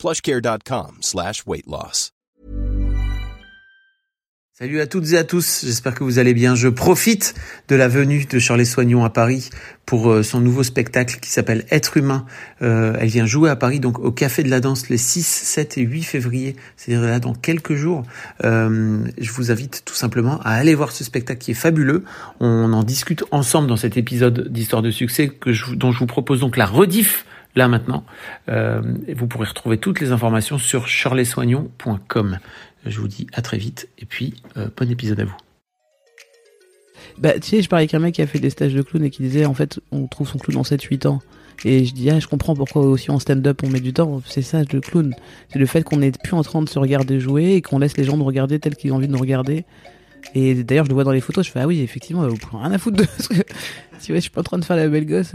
plushcare.com slash weight loss. Salut à toutes et à tous, j'espère que vous allez bien. Je profite de la venue de Shirley Soignon à Paris pour euh, son nouveau spectacle qui s'appelle Être humain. Euh, elle vient jouer à Paris donc au Café de la Danse les 6, 7 et 8 février, c'est-à-dire là dans quelques jours. Euh, je vous invite tout simplement à aller voir ce spectacle qui est fabuleux. On en discute ensemble dans cet épisode d'Histoire de succès que dont je vous propose donc la rediff là maintenant. Euh, vous pourrez retrouver toutes les informations sur shirleysoignon.com. Je vous dis à très vite et puis euh, bon épisode à vous. Bah, tu sais, je parlais avec un mec qui a fait des stages de clown et qui disait en fait, on trouve son clown en 7-8 ans. Et je dis, ah, je comprends pourquoi aussi en stand-up on met du temps. C'est ça, le clown. C'est le fait qu'on n'est plus en train de se regarder jouer et qu'on laisse les gens nous regarder tels qu'ils ont envie de nous regarder. Et d'ailleurs, je le vois dans les photos, je fais, ah oui, effectivement, vous pouvez rien à foutre de ce que. Tu vois, je suis pas en train de faire la belle gosse.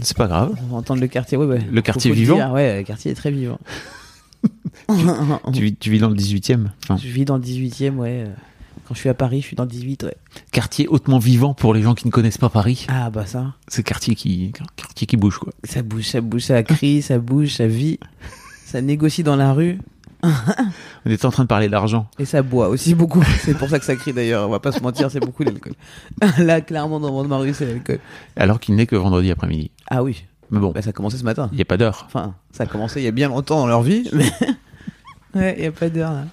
C'est pas grave. On va entendre le quartier, ouais, ouais. Le quartier Faut- faut vivant dire, Ouais, le quartier est très vivant. Tu, vis- tu vis dans le 18e enfin, Je vis dans le 18 e ouais. Quand je suis à Paris, je suis dans le 18, ouais. Quartier hautement vivant pour les gens qui ne connaissent pas Paris. Ah, bah ça. C'est quartier qui, quartier qui bouge quoi. Ça bouge, ça bouge, ça crie, ça bouge, ça vit. Ça négocie dans la rue. On était en train de parler d'argent. Et ça boit aussi beaucoup. C'est pour ça que ça crie d'ailleurs. On va pas se mentir, c'est beaucoup l'alcool. Là, clairement, dans ma rue, c'est l'alcool. Alors qu'il n'est que vendredi après-midi. Ah oui. Mais bon, Bah, ça a commencé ce matin. il n'y a pas d'heure. Enfin, ça a commencé il y a bien longtemps dans leur vie. Mais... ouais, il y a pas d'heure là.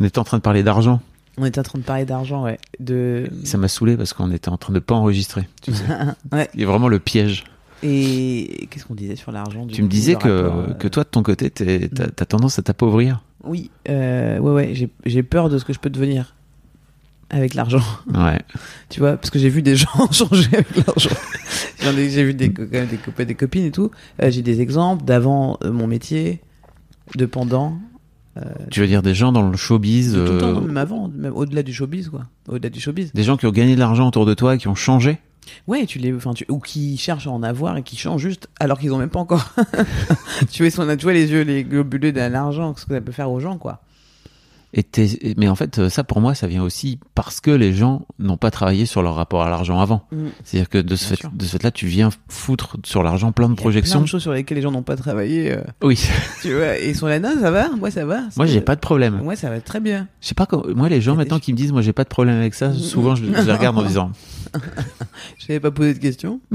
On était en train de parler d'argent. On était en train de parler d'argent, ouais. De... Ça m'a saoulé parce qu'on était en train de pas enregistrer. Tu sais. Ouais. Il y a vraiment le piège. Et qu'est-ce qu'on disait sur l'argent Tu me disais que, rapport, euh, que toi, de ton côté, t'as as tendance à t'appauvrir. Oui, euh, ouais, ouais, j'ai- peur de ce que je peux devenir avec l'argent. Ouais. Tu vois, parce que j'ai vu des gens changer avec l'argent. J'ai vu des, copains, des copines et tout. Euh, j'ai des exemples d'avant euh, mon métier, de pendant. Tu veux dire des gens dans le showbiz, Tout le temps, euh, même avant, même au-delà du showbiz, quoi. Au-delà du showbiz. des gens qui ont gagné de l'argent autour de toi et qui ont changé? Ouais, tu les, enfin, tu, ou qui cherchent à en avoir et qui changent juste alors qu'ils ont même pas encore. tu vois, ils sont- tu vois les yeux, les globuleux de l'argent, ce que ça peut faire aux gens, quoi. Mais en fait, euh, ça pour moi, ça vient aussi parce que les gens n'ont pas travaillé sur leur rapport à l'argent avant. Mm. C'est-à-dire que de ce, Bien fait, sûr. de ce fait-là, tu viens foutre sur l'argent plein de a plein projections. de choses sur lesquelles les gens n'ont pas travaillé. euh, Oui. tu vois, et ils sont là, non, ça va, moi ça va. moi, j'ai pas de problème. Moi, ça va très bien. Je sais pas comment. Moi, les gens maintenant qui me disent, moi, j'ai pas de problème avec ça. Souvent, je, je les regarde en disant, Je n'avais pas posé de questions.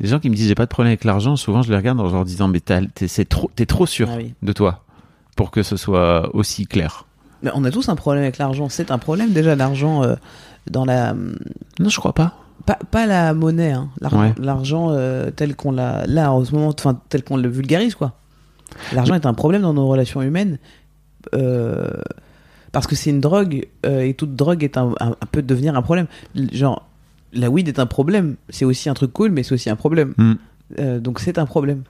les gens qui me disent, j'ai pas de problème avec l'argent. Souvent, je les regarde en leur disant, mais t'es trop, trop sûr Ah oui. de toi pour que ce soit aussi clair. Mais on a tous un problème avec l'argent. C'est un problème déjà, l'argent euh, dans la. Non, je crois pas. Pas, pas la monnaie, hein. L'argent, Ouais. euh, tel qu'on l'a. Là, en ce moment, enfin, tel qu'on le vulgarise, quoi. L'argent est un problème dans nos relations humaines. euh, parce que c'est une drogue, et toute drogue est un, un- peut devenir un problème. Genre, la weed est un problème. C'est aussi un truc cool, mais c'est aussi un problème. Hmm. Donc c'est un problème.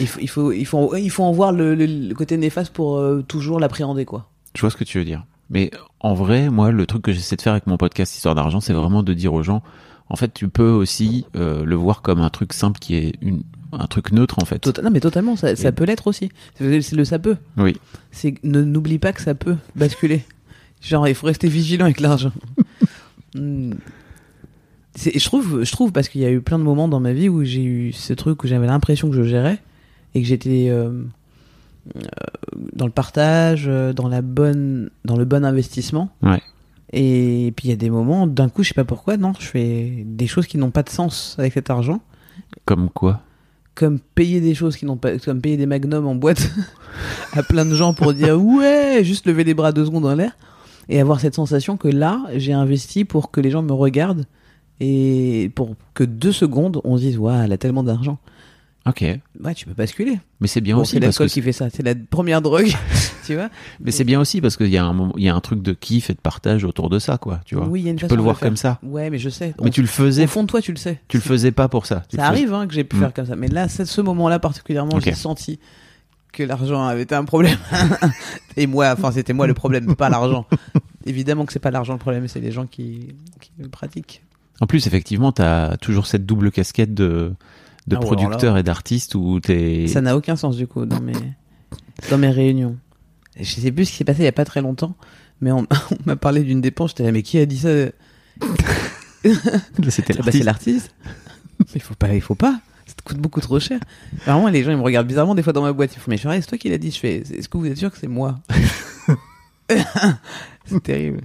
Il faut, il faut, il faut, il faut en voir le, le- le côté néfaste pour euh, toujours l'appréhender, quoi. Je vois ce que tu veux dire. Mais en vrai, moi, le truc que j'essaie de faire avec mon podcast Histoire d'argent, c'est vraiment de dire aux gens, en fait, tu peux aussi euh, le voir comme un truc simple qui est une, un truc neutre, en fait. Tota- non, mais totalement, ça, peut l'être aussi. C'est le ça peut. Oui. C'est ne n'oublie pas que ça peut basculer. Genre, il faut rester vigilant avec l'argent. Je trouve, je trouve parce qu'il y a eu plein de moments dans ma vie où j'ai eu ce truc où j'avais l'impression que je gérais et que j'étais euh, euh, dans le partage, euh, dans la bonne, dans le bon investissement. Ouais. Et puis il y a des moments, d'un coup, je sais pas pourquoi, non, je fais des choses qui n'ont pas de sens avec cet argent, Comme quoi? Comme payer des choses qui n'ont pas, comme payer des magnums en boîte à plein de gens pour dire ouais, juste lever les bras deux secondes dans l'air et avoir cette sensation que là, j'ai investi pour que les gens me regardent et pour que deux secondes, on se dise waouh, elle a tellement d'argent. Ok. Ouais, tu peux basculer. Mais c'est bien Bon, aussi c'est parce que l'alcool qui fait ça, c'est la première drogue, tu vois. mais c'est bien aussi parce qu'il y a un il y a un truc de kiff et de partage autour de ça quoi, tu vois. Oui, il y a une tu façon peux le voir faire. comme ça. Ouais, mais je sais. Mais tu le faisais Au fond de toi, tu le sais. tu le faisais pas pour ça. Tu Ça arrive hein, que j'ai pu faire comme ça. Mais là, c'est ce moment-là particulièrement, j'ai senti que l'argent avait été un problème. Et moi, enfin, c'était moi le problème, pas l'argent. Évidemment que c'est pas l'argent le problème, c'est les gens qui, qui le pratiquent. En plus effectivement, tu as toujours cette double casquette de de Ah ouais, alors producteur et d'artiste où t'es Ça n'a aucun sens du coup dans mes, dans mes réunions. Je sais plus ce qui s'est passé il y a pas très longtemps, mais on, on m'a parlé d'une dépense. J'étais là, mais qui a dit ça? C'était Ah bah, c'est l'artiste. Mais il faut pas, il faut pas. Ça te coûte beaucoup trop cher. Vraiment, les gens ils me regardent bizarrement des fois dans ma boîte. Ils font mais c'est toi qui l'as dit. Je fais, est-ce que vous êtes sûr que c'est moi? C'est terrible.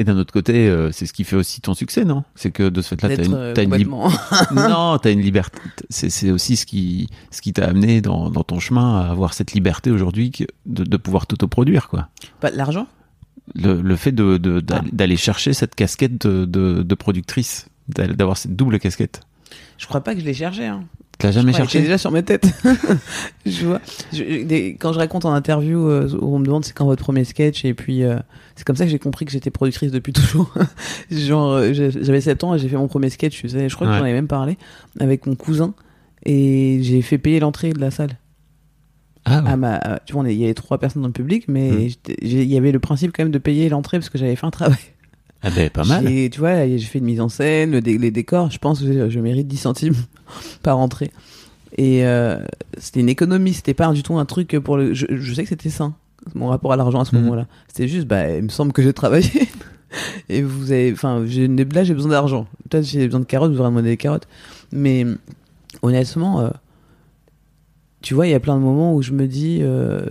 Et d'un autre côté, euh, c'est ce qui fait aussi ton succès, non? C'est que de ce fait-là, t'as une, euh, t'as une lib- complètement- non, t'as une liberté. C'est, aussi ce qui, ce qui t'a amené dans, dans ton chemin à avoir cette liberté aujourd'hui de, de pouvoir t'autoproduire, quoi. Pas de l'argent Le, le fait de, d'aller, Ah. d'aller chercher cette casquette de, de, de productrice, d'avoir cette double casquette. Je crois pas que je l'ai cherché. Hein. T'as jamais Je crois que cherché déjà sur ma tête. je vois. Je- des- quand je raconte en interview, euh, où on me demande c'est quand votre premier sketch, et puis euh, c'est comme ça que j'ai compris que j'étais productrice depuis toujours. Genre, euh, j'avais 7 ans et j'ai fait mon premier sketch, tu sais, je crois que Ouais. j'en avais même parlé, avec mon cousin, et j'ai fait payer l'entrée de la salle. Ah, ouais. À ma, à- tu vois, il y avait trois personnes dans le public, mais j'ai- il y avait le principe quand même de payer l'entrée parce que j'avais fait un travail. Ah ben, pas mal. J'ai- Tu vois, j'ai fait une mise en scène, le dé- les décors, je pense que je mérite 10 centimes par entrée. Et euh, c'était une économie, c'était pas du tout un truc pour le. Je, je sais que c'était sain, mon rapport à l'argent à ce Mhm. moment-là. C'était juste, bah, il me semble que j'ai travaillé. Et vous avez. Enfin, là, j'ai besoin d'argent. Peut-être j'ai besoin de carottes, vous aurez demandé des carottes. Mais honnêtement, euh, tu vois, il y a plein de moments où je me dis. euh,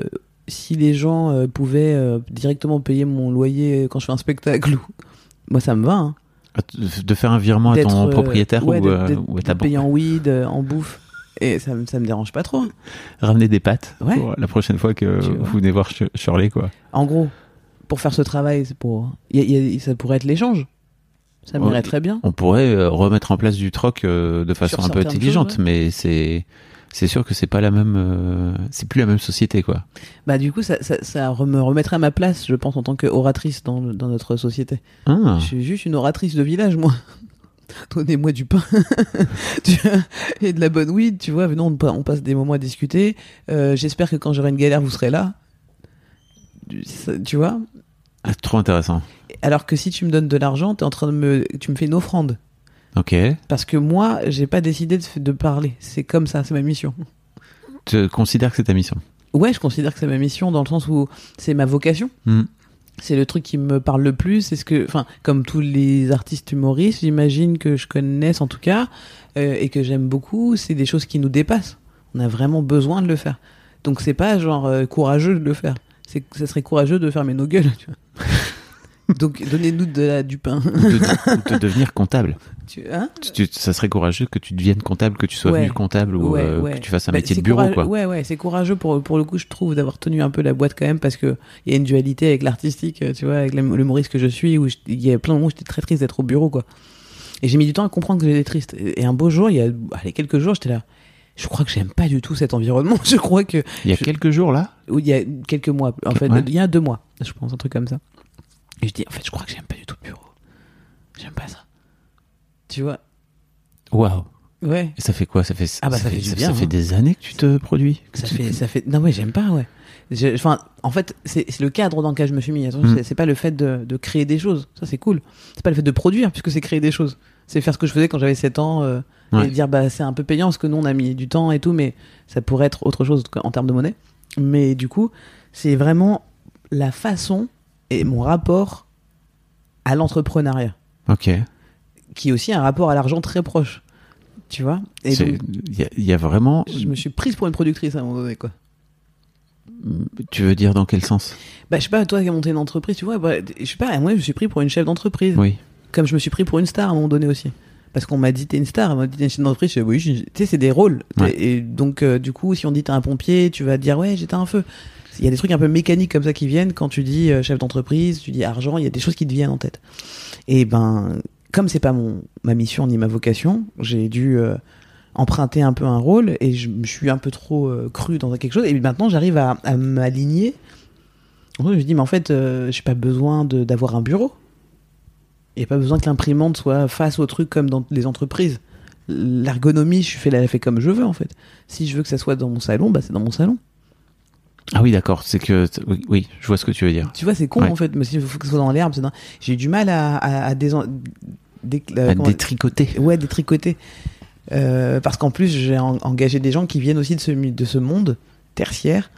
si les gens pouvaient directement payer mon loyer quand je fais un spectacle, moi ça me va. Hein. Ah, De de faire un virement à ton euh, propriétaire ouais, ou, d'être- euh, ou à ta de banque. payer en weed, euh, en bouffe. Et ça, me- ça me dérange pas trop. Ramener des pâtes Ouais. pour la prochaine fois que Tu vois. vous venez voir Sh- Shirley, quoi. En gros, pour faire ce travail, c'est pour. il y a- il y a- ça pourrait être l'échange. Ça m'irait Ouais. très bien. On pourrait euh, remettre en place du troc euh, de façon Sur un peu intelligente, choses, ouais. mais c'est c'est sûr que c'est pas la même, euh, c'est plus la même société, quoi. Bah, du coup, ça, ça, me remettrait à ma place, je pense, en tant qu'oratrice dans, notre société. Ah. Je suis juste une oratrice de village, moi. Donnez-moi du pain et de la bonne weed, tu vois. Venons, on, pa- on passe des moments à discuter. Euh, J'espère que quand j'aurai une galère, vous serez là. Ça- Tu vois Ah, trop intéressant. Alors que si tu me donnes de l'argent, t'es en train de me, tu me fais une offrande. Ok. Parce que moi, j'ai pas décidé de, de parler. C'est comme ça, c'est ma mission. Tu considères que c'est ta mission? Ouais, je considère que c'est ma mission dans le sens où c'est ma vocation. Hmm. C'est le truc qui me parle le plus. C'est ce que, enfin, comme tous les artistes humoristes, j'imagine que je connaisse en tout cas euh, et que j'aime beaucoup. C'est des choses qui nous dépassent. On a vraiment besoin de le faire. Donc c'est pas genre euh, courageux de le faire. C'est, ça serait courageux de fermer nos gueules. Tu vois. Donc donnez-nous du pain. De, de- de devenir comptable. Tu, hein? Tu- ça serait courageux que tu deviennes comptable, que tu sois Ouais. venu comptable ou Ouais, euh, ouais. que tu fasses un Bah, métier de bureau, quoi. Ouais, ouais, c'est courageux pour, pour le coup, je trouve, d'avoir tenu un peu la boîte quand même, parce que il y a une dualité avec l'artistique, euh, tu vois, avec l'hum- l'humoriste que je suis, où il y a plein de moments où j'étais très triste d'être au bureau, quoi. Et j'ai mis du temps à comprendre que j'étais triste. Et et un beau jour, il y a allez, quelques jours, j'étais là. Je crois que j'aime pas du tout cet environnement. Je crois que. Il y a Je- quelques jours là? Ou il y a quelques mois, en fait, Ouais. il y a deux mois, je pense, un truc comme ça. Et je dis, en fait, je crois que j'aime pas du tout le bureau. J'aime pas ça. Tu vois? Waouh. Ouais. Et ça fait quoi? Ça fait Ah bah, ça fait du ça, bien, hein. des années que tu te produis. que Ça tu- fait, ça fait. Non, ouais, j'aime pas, ouais. Je- Enfin, en fait, c'est le cadre dans lequel je me suis mis. Attention, Mm. c'est- pas le fait de, de créer des choses. Ça, c'est cool. C'est pas le fait de produire, puisque c'est créer des choses. C'est faire ce que je faisais quand j'avais 7 ans euh, Ouais. et dire, bah, c'est un peu payant parce que nous, on a mis du temps et tout, mais ça pourrait être autre chose en termes de monnaie. Mais du coup, c'est vraiment la façon et mon rapport à l'entrepreneuriat. Ok. qui est aussi un rapport à l'argent très proche. Tu vois Et Il y, a- il y a vraiment. je me suis prise pour une productrice à un moment donné, quoi. Tu veux dire dans quel sens? Bah, je sais pas, toi qui as monté une entreprise, tu vois, bah, je sais pas, moi, je me suis pris pour une chef d'entreprise. Oui. Comme je me suis pris pour une star à un moment donné aussi. Parce qu'on m'a dit, t'es une star, on m'a dit, t'es une chef d'entreprise, je fais, oui, tu sais, c'est des rôles. Ouais. Et donc, euh, du coup, si on dit t'es un pompier, tu vas dire, ouais, j'étais un feu. Il y a des trucs un peu mécaniques comme ça qui viennent quand tu dis euh, chef d'entreprise, tu dis argent, il y a des choses qui te viennent en tête. Et ben, comme c'est pas mon ma mission ni ma vocation, j'ai dû euh, emprunter un peu un rôle et je suis un peu trop euh, cru dans quelque chose. Et maintenant, j'arrive à, m'aligner. Je me dis, mais en fait, euh, j'ai pas besoin d'avoir un bureau. Il n'y a pas besoin que l'imprimante soit face au truc comme dans les entreprises. L'ergonomie, je fais la comme je veux en fait. Si je veux que ça soit dans mon salon, bah c'est dans mon salon. Ah oui, d'accord. C'est que. Oui, oui, je vois ce que tu veux dire. Tu vois, c'est con Ouais. en fait, mais s'il faut que ce soit dans l'herbe, j'ai eu du mal à, à, à dé- euh, À détricoter. Ouais, détricoter. Euh, parce qu'en plus, j'ai en- engagé des gens qui viennent aussi de ce, de ce monde tertiaire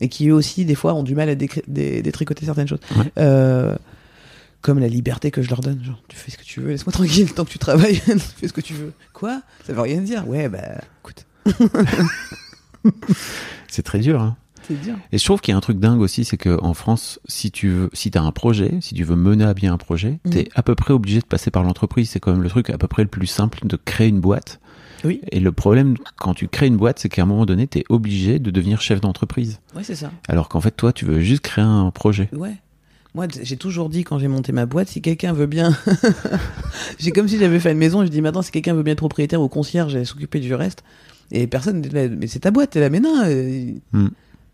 et qui eux aussi, des fois, ont du mal à dé- détricoter certaines choses. Ouais. Euh, comme la liberté que je leur donne. Genre, tu fais ce que tu veux, laisse-moi tranquille tant que tu travailles, fais ce que tu veux. Quoi? Ça veut rien dire? Ouais, bah, écoute, C'est très dur. Hein. Et je trouve qu'il y a un truc dingue aussi, c'est qu'en France, si tu veux, si as un projet, si tu veux mener à bien un projet, Mhm. t'es à peu près obligé de passer par l'entreprise. C'est quand même le truc à peu près le plus simple de créer une boîte. Oui. Et le problème quand tu crées une boîte, c'est qu'à un moment donné, t'es obligé de devenir chef d'entreprise. Ouais, c'est ça. Alors qu'en fait, toi, tu veux juste créer un projet. Ouais. Moi, j'ai toujours dit quand j'ai monté ma boîte, si quelqu'un veut bien. j'ai comme si j'avais fait une maison, je dis maintenant, si quelqu'un veut bien être propriétaire ou concierge, j'allais s'occuper du reste. Et personne mais c'est ta boîte, t'es là, mais non, euh, Hmm.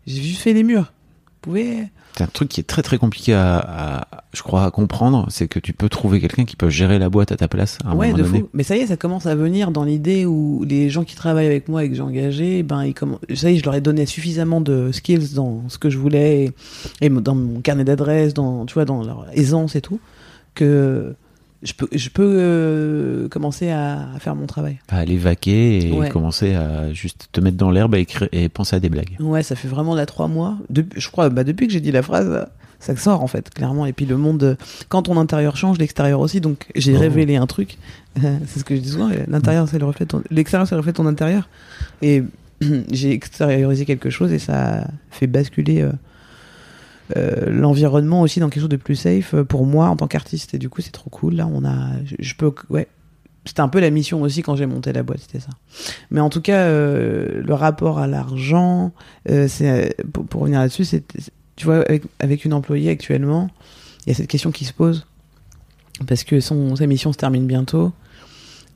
J'ai juste fait les murs. Vous pouvez. C'est un truc qui est très très compliqué à, à- je crois, à comprendre, c'est que tu peux trouver quelqu'un qui peut gérer la boîte à ta place à un ouais, moment de donné. fou. Mais ça y est, ça commence à venir dans l'idée où les gens qui travaillent avec moi et que j'ai engagés, ben, ils comm- ça y est, je leur ai donné suffisamment de skills dans ce que je voulais et, et dans mon carnet d'adresses, dans, tu vois, dans leur aisance et tout, que je peux, je peux euh, commencer à, à faire mon travail. À aller vaquer et Ouais. commencer à juste te mettre dans l'herbe et, écrire- et penser à des blagues. Ouais, ça fait vraiment là trois mois. Je crois, bah, depuis que j'ai dit la phrase, ça sort en fait, clairement. Et puis le monde, euh, quand ton intérieur change, l'extérieur aussi. Donc j'ai Oh. révélé un truc. c'est ce que je dis souvent. L'intérieur, c'est le reflet. ton- L'extérieur, c'est le reflet de ton intérieur. Et j'ai extériorisé quelque chose et ça fait basculer euh, euh, l'environnement aussi dans quelque chose de plus safe euh, pour moi en tant qu'artiste. Et du coup, c'est trop cool. Là, on a, je, peux, ouais. C'était un peu la mission aussi quand j'ai monté la boîte, c'était ça. Mais en tout cas, euh, le rapport à l'argent, c'est pour, revenir là-dessus, c'est tu vois avec, avec une employée actuellement, il y a cette question qui se pose parce que son sa mission se termine bientôt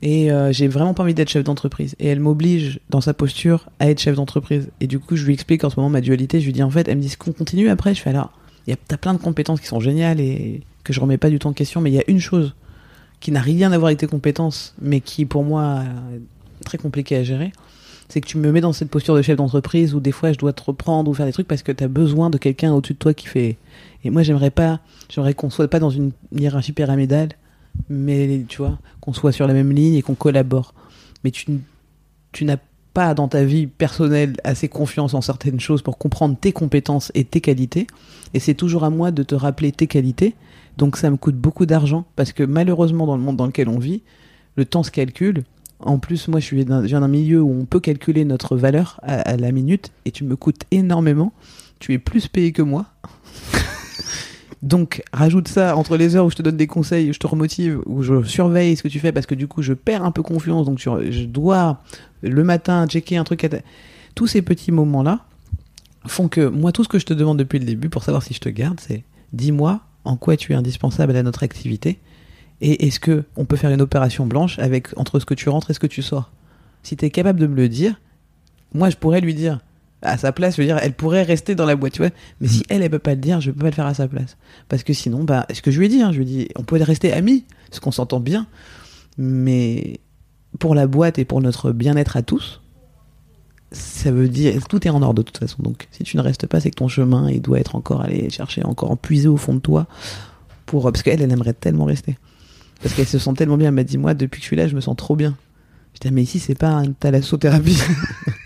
et euh, j'ai vraiment pas envie d'être chef d'entreprise. Et elle m'oblige dans sa posture à être chef d'entreprise. Et du coup je lui explique en ce moment ma dualité, je lui dis en fait, elle me dit qu'on continue après, je fais alors il y a t'as plein de compétences qui sont géniales et que je remets pas du tout en question, mais il y a une chose qui n'a rien à voir avec tes compétences, mais qui pour moi est très compliquée à gérer, c'est que tu me mets dans cette posture de chef d'entreprise où des fois je dois te reprendre ou faire des trucs parce que tu as besoin de quelqu'un au-dessus de toi qui fait. Et moi j'aimerais pas, j'aimerais qu'on soit pas dans une hiérarchie pyramidale, mais tu vois, qu'on soit sur la même ligne et qu'on collabore. Mais tu, tu n'as pas dans ta vie personnelle assez confiance en certaines choses pour comprendre tes compétences et tes qualités. Et c'est toujours à moi de te rappeler tes qualités. Donc ça me coûte beaucoup d'argent parce que malheureusement dans le monde dans lequel on vit, le temps se calcule. En plus, moi, je suis je viens d'un milieu où on peut calculer notre valeur à la minute et tu me coûtes énormément. Tu es plus payé que moi. Donc, rajoute ça entre les heures où je te donne des conseils, je te remotive, où je surveille ce que tu fais parce que du coup, je perds un peu confiance. Donc, je, dois le matin checker un truc. À Tous ces petits moments-là font que moi, tout ce que je te demande depuis le début pour savoir si je te garde, c'est dis-moi en quoi tu es indispensable à notre activité et est-ce que on peut faire une opération blanche avec entre ce que tu rentres et ce que tu sors? Si tu es capable de me le dire, moi je pourrais lui dire à sa place, je veux dire, elle pourrait rester dans la boîte, tu vois. Mais si elle, elle peut pas le dire, je peux pas le faire à sa place. Parce que sinon, bah, ce que je lui ai dit, hein, je lui ai dit, on peut rester amis, parce qu'on s'entend bien. Mais pour la boîte et pour notre bien-être à tous, ça veut dire, tout est en ordre de toute façon. Donc, si tu ne restes pas, c'est que ton chemin, il doit être encore aller chercher, encore puiser au fond de toi. Pour, parce qu'elle, elle aimerait tellement rester. Parce qu'elle se sent tellement bien. Elle m'a dit, moi, depuis que je suis là, je me sens trop bien. Je dis, mais ici, c'est pas une thalassothérapie.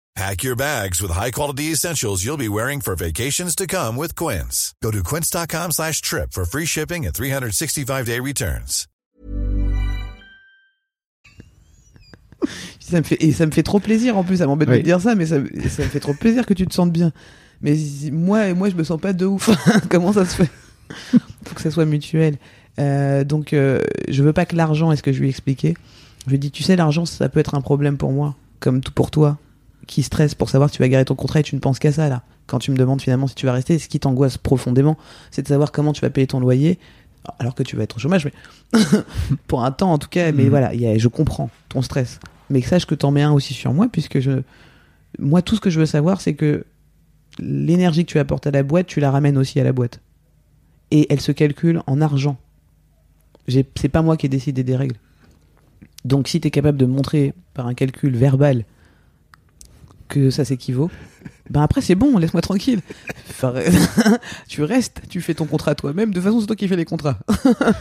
Pack your bags with high-quality essentials you'll be wearing for vacations to come with Quince. Go to quince.com slash trip for free shipping and 365-day returns. Ça me fait, et ça me fait trop plaisir en plus, ça m'embête Oui. de dire ça, mais ça, ça me fait trop plaisir que tu te sentes bien. Mais moi, moi je me sens pas de ouf. Comment ça se fait? Faut que ça soit mutuel. Euh, donc, euh, je veux pas que l'argent, est-ce que je lui ai expliqué Je lui ai dit, tu sais, l'argent, ça peut être un problème pour moi, comme tout pour toi, qui stresse pour savoir que tu vas garer ton contrat et tu ne penses qu'à ça, là. Quand tu me demandes finalement si tu vas rester, ce qui t'angoisse profondément, c'est de savoir comment tu vas payer ton loyer, alors que tu vas être au chômage, mais pour un temps en tout cas. Mais Mhm. voilà, il y a- je comprends ton stress. Mais sache que t'en mets un aussi sur moi, puisque je. Moi, tout ce que je veux savoir, c'est que l'énergie que tu apportes à la boîte, tu la ramènes aussi à la boîte. Et elle se calcule en argent. C'est pas moi qui ai décidé des règles. Donc, si tu es capable de montrer par un calcul verbal que ça s'équivaut, ben après c'est bon, laisse-moi tranquille. Enfin, tu restes, tu fais ton contrat toi-même. De toute façon, c'est toi qui fais les contrats.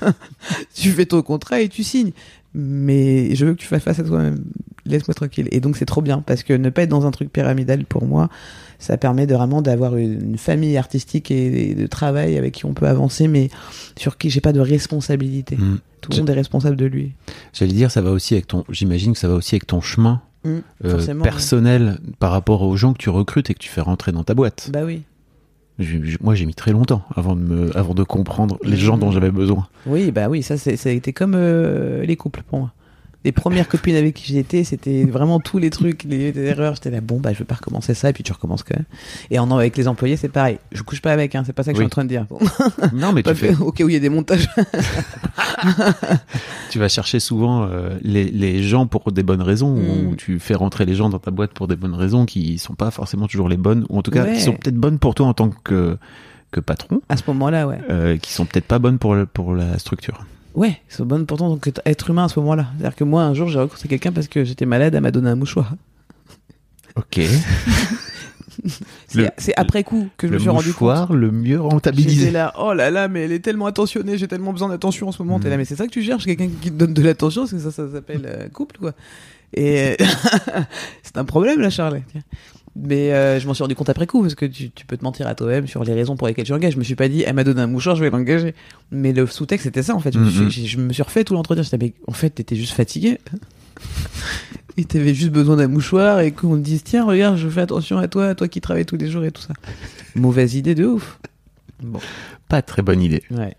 tu fais ton contrat et tu signes. Mais je veux que tu fasses face à toi-même. Laisse-moi tranquille. Et donc c'est trop bien parce que ne pas être dans un truc pyramidal pour moi, ça permet de vraiment d'avoir une famille artistique et de travail avec qui on peut avancer, mais sur qui j'ai pas de responsabilité. Mm. Tout le monde est responsable de lui. J'allais dire, ça va aussi avec ton. J'imagine que ça va aussi avec ton chemin Mm, euh, personnel par rapport aux gens que tu recrutes et que tu fais rentrer dans ta boîte. Bah oui. Moi, j'ai mis très longtemps avant de me, avant de comprendre les gens dont j'avais besoin. Oui, bah oui, ça, c'est- ça a été comme euh, les couples pour moi. Les premières copines avec qui j'étais, c'était vraiment tous les trucs, les, les erreurs. J'étais là, bon, bah, je veux pas recommencer ça, et puis tu recommences quand même. Et en avec les employés, c'est pareil. Je couche pas avec, hein, c'est pas ça que je suis en train de dire. Bon, Non, mais pas tu fais, au cas où il y a des montages. tu vas chercher souvent euh, les, les gens pour des bonnes raisons, Mm. ou tu fais rentrer les gens dans ta boîte pour des bonnes raisons qui sont pas forcément toujours les bonnes, ou en tout cas Ouais. qui sont peut-être bonnes pour toi en tant que, que patron, à ce moment-là, ouais. euh, qui sont peut-être pas bonnes pour, le- pour la structure. Ouais, c'est bonne pourtant donc être- humain à ce moment-là. C'est-à-dire que moi, un jour, j'ai recruté quelqu'un parce que j'étais malade, elle m'a donné un mouchoir. Ok. C'est après coup que je me suis rendu compte. mouchoir le mieux J'étais rentabilisé. là, oh là là, mais elle est tellement attentionnée, j'ai tellement besoin d'attention en ce moment. Mm. T'es là, mais c'est ça que tu cherches, quelqu'un qui te donne de l'attention, parce que ça, ça s'appelle euh, couple, quoi. Et c'est un problème, là, Charles. Mais euh, je m'en suis rendu compte après coup, parce que tu, tu peux te mentir à toi-même sur les raisons pour lesquelles tu engages. Je me suis pas dit, elle m'a donné un mouchoir, je vais l'engager. Mais le sous-texte, c'était ça, en fait. Je, me Mhm. je me suis refait tout l'entretien. J'étais, mais en fait, t'étais juste fatigué. et t'avais juste besoin d'un mouchoir, et qu'on te dise, tiens, regarde, je fais attention à toi, toi qui travailles tous les jours et tout ça. Mauvaise idée de ouf. Bon, Pas très bonne idée. ouais.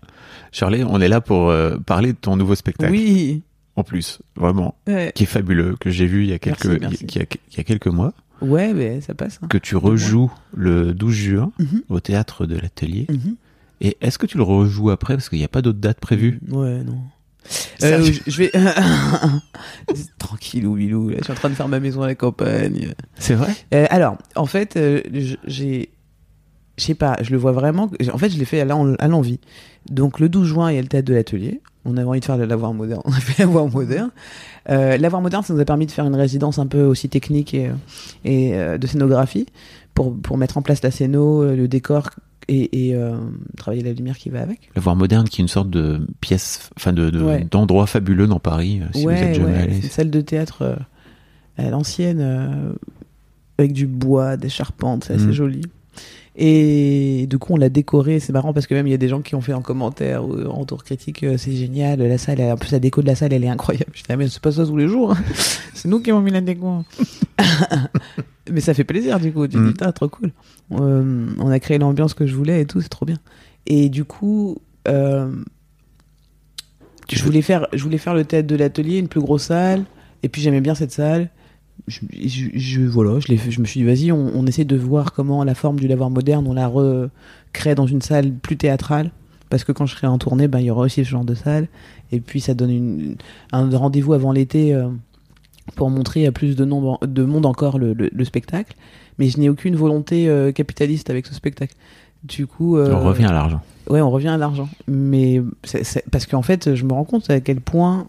Charlie, on est là pour euh, parler de ton nouveau spectacle. Oui. En plus, vraiment, Ouais. qui est fabuleux, que j'ai vu il y a quelques, Merci, merci. il y a- il y a quelques mois, Ouais, mais ça passe. hein. que tu rejoues le 12 juin Mhm. au théâtre de l'Atelier. Mhm. Et est-ce que tu le rejoues après? Parce qu'il n'y a pas d'autre date prévue Ouais, non. Euh, je je vais. Tranquille, ou bilou. Là, je suis en train de faire ma maison à la campagne. C'est vrai? Euh, alors, en fait, euh, j'ai. Je sais pas, je le vois vraiment. En fait, je l'ai fait à l'en- à l'envie. Donc, le 12 juin, il y a le théâtre de l'atelier. On avait envie de faire le lavoir moderne. On a fait lavoir moderne. Euh, lavoir moderne, ça nous a permis de faire une résidence un peu aussi technique et, euh, et euh, de scénographie pour, pour mettre en place la scéno, le décor et, et euh, travailler la lumière qui va avec. La Voir Moderne, qui est une sorte de pièce, enfin de, de- Ouais. d'endroit fabuleux dans Paris, si vous êtes jamais ouais, allé. c'est une salle de théâtre à l'ancienne, avec du bois, des charpentes, c'est assez Mm. joli. Et du coup, on l'a décoré. C'est marrant parce que même il y a des gens qui ont fait en commentaire ou en retour critique, euh, c'est génial. La salle, en plus la déco de la salle, elle est incroyable. Je dis, ah, mais c'est pas ça tous les jours. hein. c'est nous qui avons mis la déco. mais ça fait plaisir du coup. Tu te Mm. dis, Putain, trop cool. Euh, on a créé l'ambiance que je voulais et tout, c'est trop bien. Et du coup, euh, je voulais faire, je voulais faire le théâtre de l'atelier, une plus grosse salle. Et puis j'aimais bien cette salle. Je, je, je- voilà, je, me suis dit, vas-y, on, on essaie de voir comment la forme du lavoir moderne, on la recrée dans une salle plus théâtrale. Parce que quand je serai en tournée, ben, il y aura aussi ce genre de salle. Et puis ça donne une, un rendez-vous avant l'été euh, pour montrer à plus de, nombre, de monde encore le, le- le spectacle. Mais je n'ai aucune volonté euh, capitaliste avec ce spectacle. Du coup, euh, On revient à l'argent. Ouais, on revient à l'argent. Mais c'est- c'est- parce qu'en fait, je me rends compte à quel point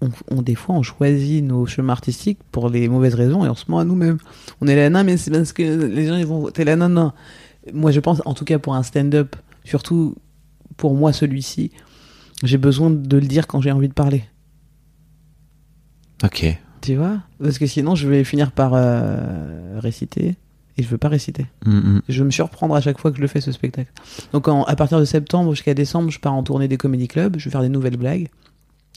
on, on- des fois, on choisit nos chemins artistiques pour les mauvaises raisons et on se ment à nous-mêmes. On est là, non, mais c'est parce que les gens, ils vont, t'es là, non, non. Moi, je pense, en tout cas, pour un stand-up, surtout pour moi, celui-ci, j'ai besoin de le dire quand j'ai envie de parler. Ok. Tu vois? Parce que sinon, je vais finir par euh, réciter et je veux pas réciter. Mm, mm. Je veux me surprendre à chaque fois que je le fais ce spectacle. Donc en- à partir de septembre jusqu'à décembre, je pars en tournée des comédie clubs, je vais faire des nouvelles blagues.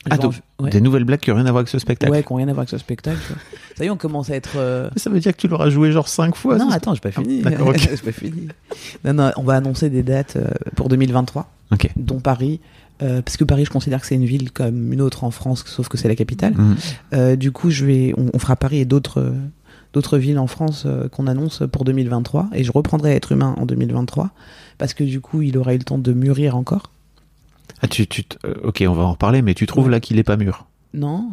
Ah, donc, ouais. Des nouvelles blagues qui n'ont rien à voir avec ce spectacle. Ouais, qui n'ont rien à voir avec ce spectacle. Ça y est, on commence à être. euh, Ça veut dire que tu l'auras joué genre 5 fois. non, attends, j'ai pas fini. Ah, d'accord, ok. j'ai pas fini. Non, non, on va annoncer des dates euh, pour 2023, Ok. dont Paris. euh, parce que Paris, je considère que c'est une ville comme une autre en France, sauf que c'est la capitale. Euh, du coup, je vais, on, on fera Paris et d'autres d'autres villes en France euh, qu'on annonce pour 2023. Et je reprendrai Être humain en 2023 parce que du coup, il aura eu le temps de mûrir encore. Ah, tu, tu t- euh, ok, on va en reparler, mais tu trouves là qu'il est pas mûr? Non.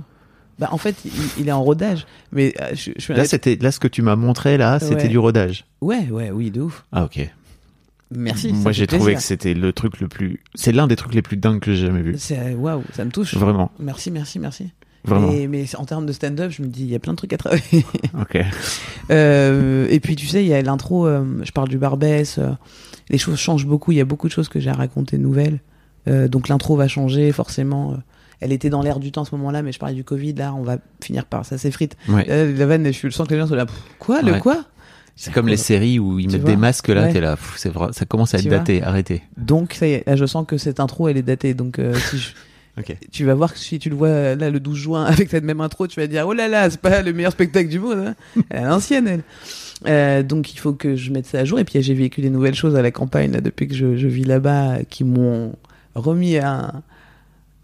Bah, en fait, il, il est en rodage. Mais euh, je, je suis Là, c'était là ce que tu m'as montré là, c'était Ouais. du rodage. Ouais, ouais, oui, de ouf. Ah ok. Merci. Moi, j'ai trouvé que c'était le truc le plus. C'est l'un des trucs les plus dingues que j'ai jamais vu. C'est waouh, ça me touche. Vraiment, Merci, merci, merci. vraiment. Mais en termes de stand-up, je me dis, il y a plein de trucs à travailler. Ok. Euh, et puis tu sais, il y a l'intro, euh, je parle du Barbès, euh, les choses changent beaucoup, il y a beaucoup de choses que j'ai à raconter nouvelles. Euh, donc l'intro va changer forcément. euh, elle était dans l'air du temps à ce moment-là, mais je parlais du Covid, là on va finir par ça s'effrite. Ouais. Euh, la vanne, je sens que les gens sont là, quoi, le Ouais. quoi? C'est comme les séries où ils Tu mettent des masques là, Ouais. t'es là, pff, c'est vrai, ça commence à être Tu daté, arrêtez. Donc ça y est, là je sens que cette intro elle est datée. Donc euh, si je- Ok. tu vas voir que si tu le vois là le 12 juin avec cette même intro, tu vas dire oh là là, c'est pas le meilleur spectacle du monde. Hein. Elle est à l'ancienne elle. Euh, donc il faut que je mette ça à jour. Et puis j'ai vécu des nouvelles choses à la campagne là, depuis que je, je vis là-bas qui m'ont remis un,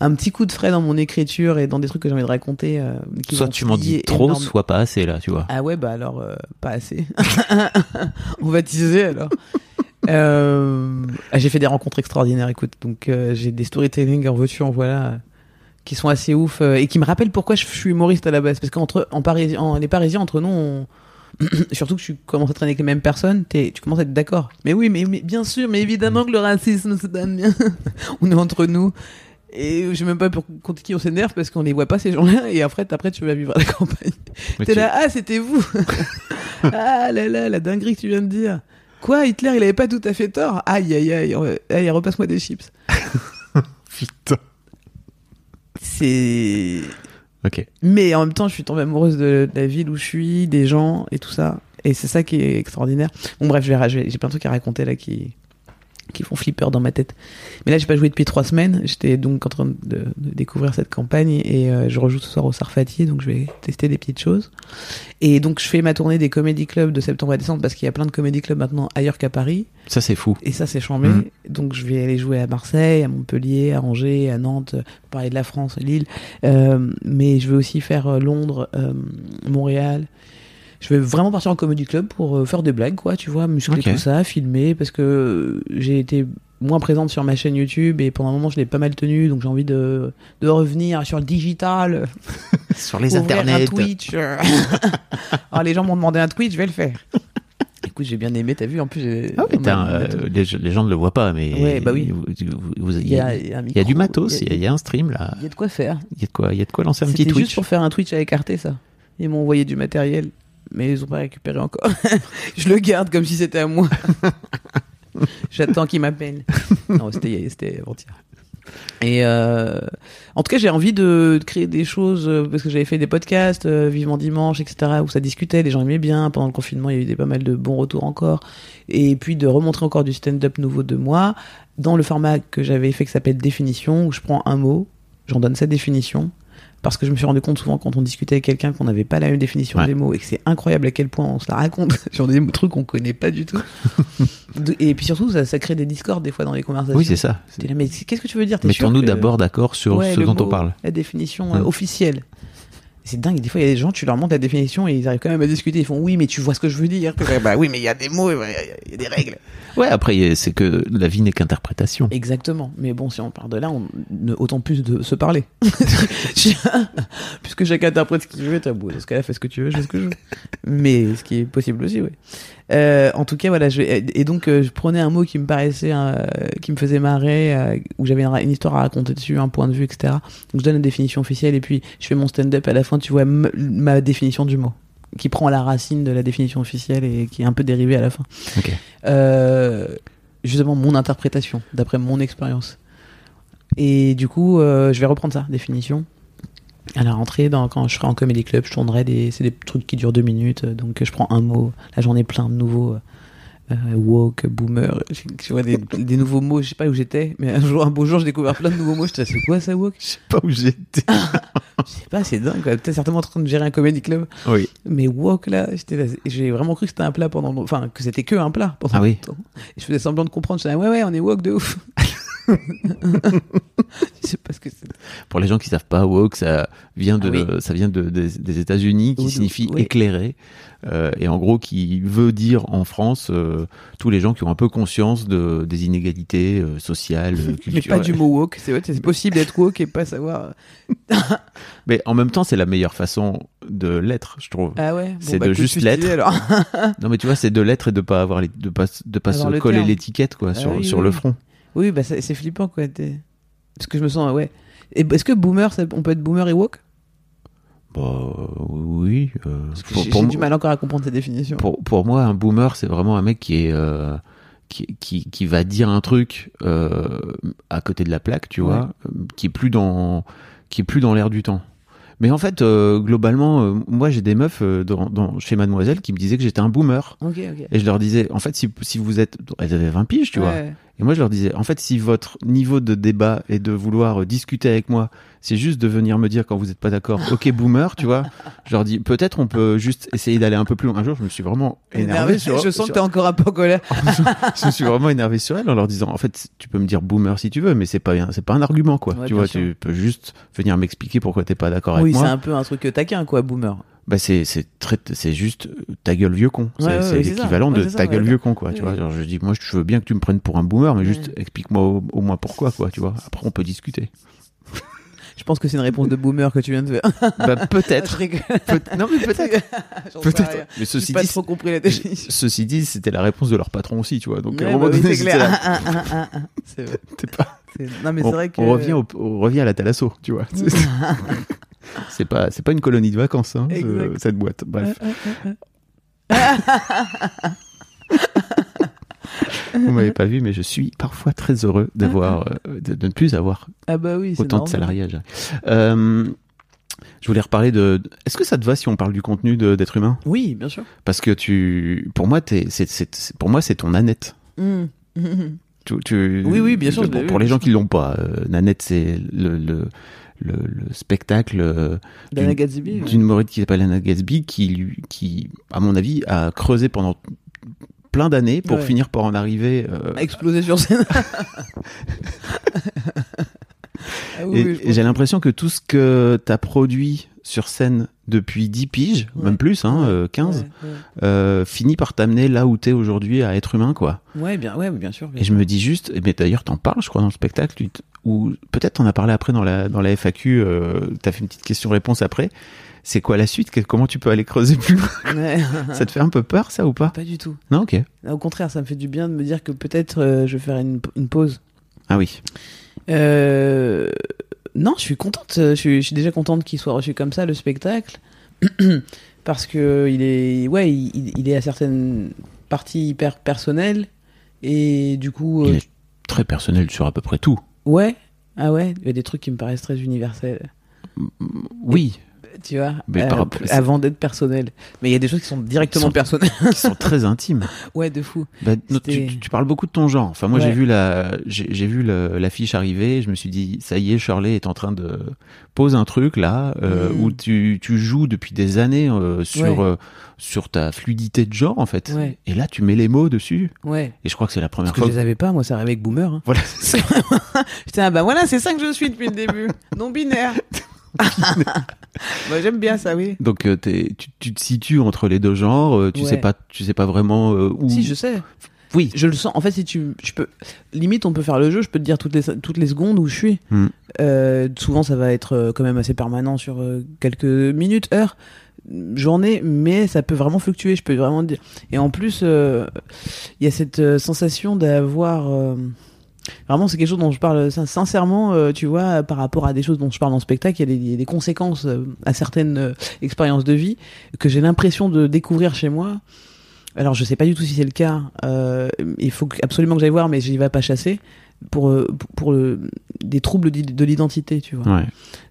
un petit coup de frais dans mon écriture et dans des trucs que j'ai envie de raconter. euh, qui Soit tu m'en dis trop, énorme- soit pas assez là, tu vois. ah ouais, bah alors, euh, pas assez. On va teaser alors. Euh, ah, j'ai fait des rencontres extraordinaires, écoute. Donc j'ai des storytelling en veux-tu, en voilà, qui sont assez ouf et qui me rappellent pourquoi je suis humoriste à la base. Parce qu'entre en Paris, en, les Parisiens, entre nous, on- surtout que tu commences à traîner avec les mêmes personnes, tu commences à être d'accord. Mais oui, mais, mais bien sûr, mais évidemment que le racisme, c'est pas bien. on est entre nous. Et je sais même pas pour contre qui on s'énerve parce qu'on les voit pas ces gens-là. Et après, après tu vas vivre à la campagne. T'es tu- là, ah, c'était vous Ah là là, la dinguerie que tu viens de dire. Quoi, Hitler, il avait pas tout à fait tort? Aïe, aïe, aïe, aïe, repasse-moi des chips. Putain. C'est... Mais en même temps, je suis tombée amoureuse de, de la ville où je suis, des gens et tout ça. Et c'est ça qui est extraordinaire. Bon, bref, j'ai plein de trucs à raconter là qui, qui font flipper dans ma tête. Mais là, j'ai pas joué depuis trois semaines. J'étais donc en train de, de découvrir cette campagne et euh, je rejoue ce soir au Sarfati, donc je vais tester des petites choses. Et donc, je fais ma tournée des comédie clubs de septembre à décembre parce qu'il y a plein de comédie clubs maintenant ailleurs qu'à Paris. Ça c'est fou. Et ça, c'est chambé. Mhm. Donc, je vais aller jouer à Marseille, à Montpellier, à Angers, à Nantes, pour parler de la France, Lille. Euh, mais je vais aussi faire euh, Londres, euh, Montréal. Je vais vraiment partir en comedy club pour euh, faire des blagues, quoi, tu vois, muscler Ok. tout ça, filmer, parce que euh, j'ai été moins présente sur ma chaîne YouTube et pendant un moment, je l'ai pas mal tenue, donc j'ai envie de, de revenir sur le digital, Sur les internets. un Twitch. Alors, les gens m'ont demandé un Twitch, je vais le faire. Écoute, j'ai bien aimé, t'as vu, en plus. Ah oui, un, euh, les, les gens ne le voient pas, mais Ouais, bah oui. Il y a, y y du matos, il y, a, il y a un stream là, il y a de quoi faire. il y a de quoi, il y a de quoi lancer un petit juste Twitch. pour faire un Twitch à écarter, ça. Ils m'ont envoyé du matériel, mais ils ont pas récupéré encore. je le garde comme si c'était à moi. J'attends qu'ils m'appellent. Non, c'était avant-hier. Et euh, en tout cas, j'ai envie de, de créer des choses euh, parce que j'avais fait des podcasts, euh, Vivement Dimanche, etc., où ça discutait, les gens aimaient bien. Pendant le confinement, il y a eu des, pas mal de bons retours encore. Et puis de remontrer encore du stand-up nouveau de moi dans le format que j'avais fait qui s'appelle Définition, où je prends un mot, j'en donne cette définition. Parce que je me suis rendu compte souvent quand on discutait avec quelqu'un qu'on n'avait pas la même définition Ouais. des mots et que c'est incroyable à quel point on se la raconte sur des trucs qu'on connaît pas du tout. Et puis surtout, ça, ça crée des discords des fois dans les conversations. Oui, c'est ça. Là, mais qu'est-ce que tu veux dire? Mettons-nous que- d'abord d'accord sur Ouais, ce dont on parle. La définition euh, Mm. officielle. C'est dingue, des fois il y a des gens, tu leur montres la définition et ils arrivent quand même à discuter. Ils font oui, mais tu vois ce que je veux dire. Bah oui, mais il y a des mots, il y a- il y a des règles. Ouais, après, c'est que la vie n'est qu'interprétation. Exactement. Mais bon, si on part de là, on ne- autant plus de se parler. Puisque chacun interprète ce qu'il veut, t'as beau. Dans ce cas-là, fais ce que tu veux, je fais ce que je veux. Mais ce qui est possible aussi, oui. Euh, en tout cas, voilà. Je, et donc, euh, je prenais un mot qui me paraissait, euh, qui me faisait marrer, euh, où j'avais une, histoire à raconter dessus, un point de vue, etc. Donc, je donne la définition officielle et puis je fais mon stand-up. À la fin, tu vois ma définition du mot, qui prend la racine de la définition officielle et qui est un peu dérivée à la fin. Ok. Euh, justement, mon interprétation, d'après mon expérience. Et du coup, euh, je vais reprendre ça, définition. À la rentrée, dans, quand je serai en comédie club, je tournerai des, c'est des trucs qui durent deux minutes, euh, donc je prends un mot. Là, j'en ai plein de nouveaux. euh, euh, woke, boomer, je, je vois des, des nouveaux mots, je sais pas où j'étais, mais un jour, un beau jour, j'ai découvert plein de nouveaux mots. Je disais, c'est quoi ça, woke? Je sais pas où j'étais. Je sais pas, c'est dingue. quoi. Peut-être certainement en train de gérer un comédie club, oui. mais woke là, j'ai vraiment cru que c'était un plat pendant, enfin que c'était que un plat pendant Ah oui. longtemps. Et je faisais semblant de comprendre. Je disais ouais ouais, on est woke de ouf. je sais pas ce que c'est. Pour les gens qui savent pas, woke, ça vient de, Ah oui. ça vient de, des, des États-Unis, qui signifie oui. éclairé, euh, et en gros qui veut dire en France euh, tous les gens qui ont un peu conscience de des inégalités euh, sociales, euh, Mais culturelles. pas du mot woke. C'est c'est possible d'être woke et pas savoir. Mais en même temps, c'est la meilleure façon de l'être, je trouve. Ah ouais. Bon, C'est bah, de juste l'être. alors. Non, mais tu vois, c'est de l'être et de pas avoir les, de pas de pas Avoir se le coller l'étiquette quoi Ah sur sur le front. Oui, bah c'est flippant quoi. Parce que je me sens ouais. Est-ce que boomer, ça- on peut être boomer et woke? Bah oui. euh, J'ai du mal encore à comprendre cette définition. pour, pour moi, un boomer, c'est vraiment un mec qui est euh, qui, qui, qui va dire un truc euh, à côté de la plaque, tu Ouais. vois, qui est plus dans qui est plus dans l'air du temps. Mais en fait, euh, globalement, euh, moi j'ai des meufs euh, dans, dans, chez Mademoiselle qui me disaient que j'étais un boomer. Et je leur disais, en fait, si, si vous êtes... Elles avaient 20 piges, tu vois. Et moi, je leur disais, en fait, si votre niveau de débat et de vouloir euh, discuter avec moi, c'est juste de venir me dire quand vous n'êtes pas d'accord, ok, boomer, tu vois, je leur dis, peut-être on peut juste essayer d'aller un peu plus loin. Un jour, je me suis vraiment énervé sur... je sens sur- que t'es encore un peu en colère. je me suis vraiment énervé sur elle en leur disant, en fait, tu peux me dire boomer si tu veux, mais c'est pas, un- c'est pas un argument, quoi. Ouais, tu vois, sûr. tu peux juste venir m'expliquer pourquoi t'es pas d'accord Oui, avec c'est moi. un peu un truc taquin quoi, boomer. Bah, c'est, c'est juste euh, ta gueule vieux con. C'est, Ouais, ouais, l'équivalent de ça, ta gueule vieux con, quoi. Tu Ouais. vois, genre, je dis, moi, je veux bien que tu me prennes pour un boomer, mais juste explique-moi au, au moins pourquoi, quoi, tu vois. Après, on peut discuter. Je pense que c'est une réponse de boomer que tu viens de faire. bah, peut-être. Peut- non, mais peut-être. Peut-être. Mais ceci pas dit, trop compris la définition. ceci dit, c'était la réponse de leur patron aussi, tu vois. Donc, à un Ouais, moment bah oui, donné, c'est c'était vrai. Pas- Non, mais on, c'est vrai que. on revient au- on revient à la Thalasso, tu vois. C'est- pas, c'est pas une colonie de vacances, hein, Exact. cette boîte. Bref. Vous m'avez pas vu, mais je suis parfois très heureux de voir, euh, de, de ne plus avoir Ah bah oui, autant de salariage. Euh, je voulais reparler de. Est-ce que ça te va si on parle du contenu d'être humain Oui, bien sûr. Parce que tu, pour moi, c'est- pour moi, c'est ton Nanette. Mm. Mhm. Tu, tu- Oui, oui, bien sûr, Pour, les gens qui l'ont pas, euh, Nanette, c'est le, le, le, le spectacle euh, d'une- ouais. humoriste qui s'appelle Anna Gatsby, qui, à mon avis, a creusé pendant plein d'années pour Ouais. finir par en arriver. euh, A explosé sur scène. Ah oui, et oui, je et j'ai l'impression que tout ce que tu as produit sur scène depuis 10 piges, Ouais. même plus, hein, Ouais, euh, 15, Ouais, ouais. euh, finit par t'amener là où t'es aujourd'hui à être humain, quoi. Ouais, bien, ouais, bien sûr. bien Et je me dis juste, mais d'ailleurs t'en parles, je crois, dans le spectacle, tu ou peut-être t'en as parlé après dans la, dans la FAQ, euh, t'as fait une petite question-réponse après. C'est quoi la suite? Comment tu peux aller creuser plus loin? Ouais. Ça te fait un peu peur, ça, ou pas? Pas du tout. Non, ok. Au contraire, ça me fait du bien de me dire que peut-être euh, je vais faire une, une pause. Ah oui. Euh, non, je suis contente. Je suis, je suis déjà contente qu'il soit reçu comme ça, le spectacle. Parce que il est, ouais, il, il est à certaines parties hyper personnelles. Et du coup, euh, Il est très personnel sur à peu près tout. ouais, ah ouais, il y a des trucs qui me paraissent très universels. Oui, Tu vois, Mais euh, par avant d'être personnel. Mais il y a des choses qui sont directement sont- personnelles. qui sont très intimes. ouais, de fou. Bah, no, tu, tu parles beaucoup de ton genre. Enfin, moi, j'ai vu la, j'ai vu l'affiche arriver. Je me suis dit, ça y est, Shirley est en train de poser un truc là euh, Mm. où tu, tu joues depuis des années euh, sur Ouais. sur ta fluidité de genre en fait. Ouais. Et là, tu mets les mots dessus. Ouais. Et je crois que c'est la première Parce que je fois. les avais pas, moi, ça arrivait avec Boomer. hein. Voilà. J'étais, ah bah voilà, c'est ça que je suis depuis le début. Non binaire. Moi, j'aime bien ça, oui. Donc, euh, t'es- tu, tu te situes entre les deux genres. euh, Tu Ouais. sais pas, tu sais pas vraiment euh, où. Si, je sais. Oui. Je le sens. En fait, si tu, je peux, limite, on peut faire le jeu. Je peux te dire toutes les toutes les secondes où je suis. Hmm. Euh, souvent, ça va être euh, quand même assez permanent sur euh, quelques minutes, heures. journée, mais ça peut vraiment fluctuer. Je peux vraiment dire. Et en plus, euh, il y a cette euh, sensation d'avoir. euh, Vraiment, c'est quelque chose dont je parle sin- sincèrement, euh, tu vois, par rapport à des choses dont je parle en spectacle, il y a des, des conséquences euh, à certaines euh, expériences de vie que j'ai l'impression de découvrir chez moi. Alors, je sais pas du tout si c'est le cas. euh, il faut absolument que j'aille voir, mais j'y vais pas chasser pour euh, pour, le- des troubles de l'identité, tu vois. Ouais.